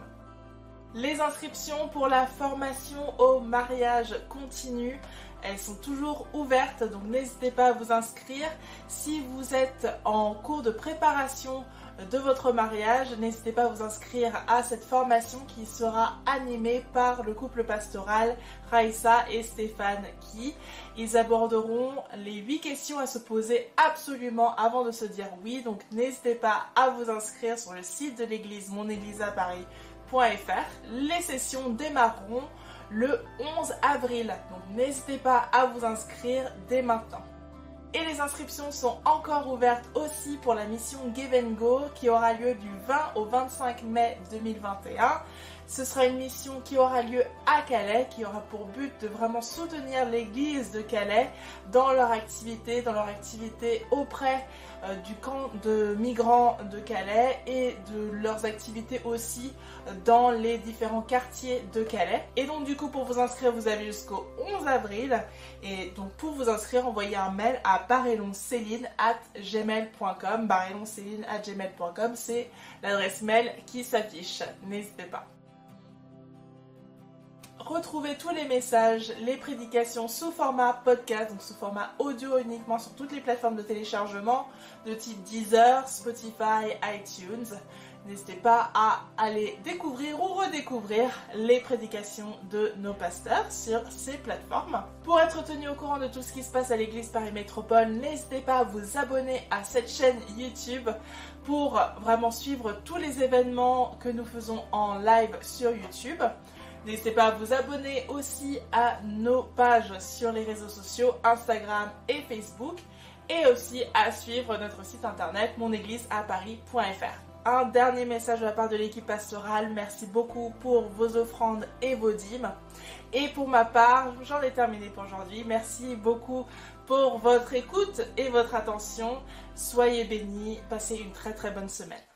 Les inscriptions pour la formation au mariage continue elles sont toujours ouvertes, donc n'hésitez pas à vous inscrire. Si vous êtes en cours de préparation de votre mariage, n'hésitez pas à vous inscrire à cette formation qui sera animée par le couple pastoral Raissa et Stéphane qui ils aborderont les 8 questions à se poser absolument avant de se dire oui. Donc n'hésitez pas à vous inscrire sur le site de l'église monégliseaparis.fr. Les sessions démarreront le 11 avril. Donc n'hésitez pas à vous inscrire dès maintenant. Et les inscriptions sont encore ouvertes aussi pour la mission Give Go qui aura lieu du 20 au 25 mai 2021. Ce sera une mission qui aura lieu à Calais, qui aura pour but de vraiment soutenir l'église de Calais dans leur activité, dans leur activité auprès euh, du camp de migrants de Calais et de leurs activités aussi dans les différents quartiers de Calais. Et donc du coup pour vous inscrire vous avez jusqu'au 11 avril. Et donc pour vous inscrire envoyez un mail à barrelonceline at gmail.com at c'est l'adresse mail qui s'affiche. N'hésitez pas Retrouvez tous les messages, les prédications sous format podcast, donc sous format audio uniquement sur toutes les plateformes de téléchargement de type Deezer, Spotify, iTunes. N'hésitez pas à aller découvrir ou redécouvrir les prédications de nos pasteurs sur ces plateformes. Pour être tenu au courant de tout ce qui se passe à l'église Paris Métropole, n'hésitez pas à vous abonner à cette chaîne YouTube pour vraiment suivre tous les événements que nous faisons en live sur YouTube. N'hésitez pas à vous abonner aussi à nos pages sur les réseaux sociaux Instagram et Facebook et aussi à suivre notre site internet monégliseaparis.fr. Un dernier message de la part de l'équipe pastorale. Merci beaucoup pour vos offrandes et vos dîmes. Et pour ma part, j'en ai terminé pour aujourd'hui. Merci beaucoup pour votre écoute et votre attention. Soyez bénis. Passez une très très bonne semaine.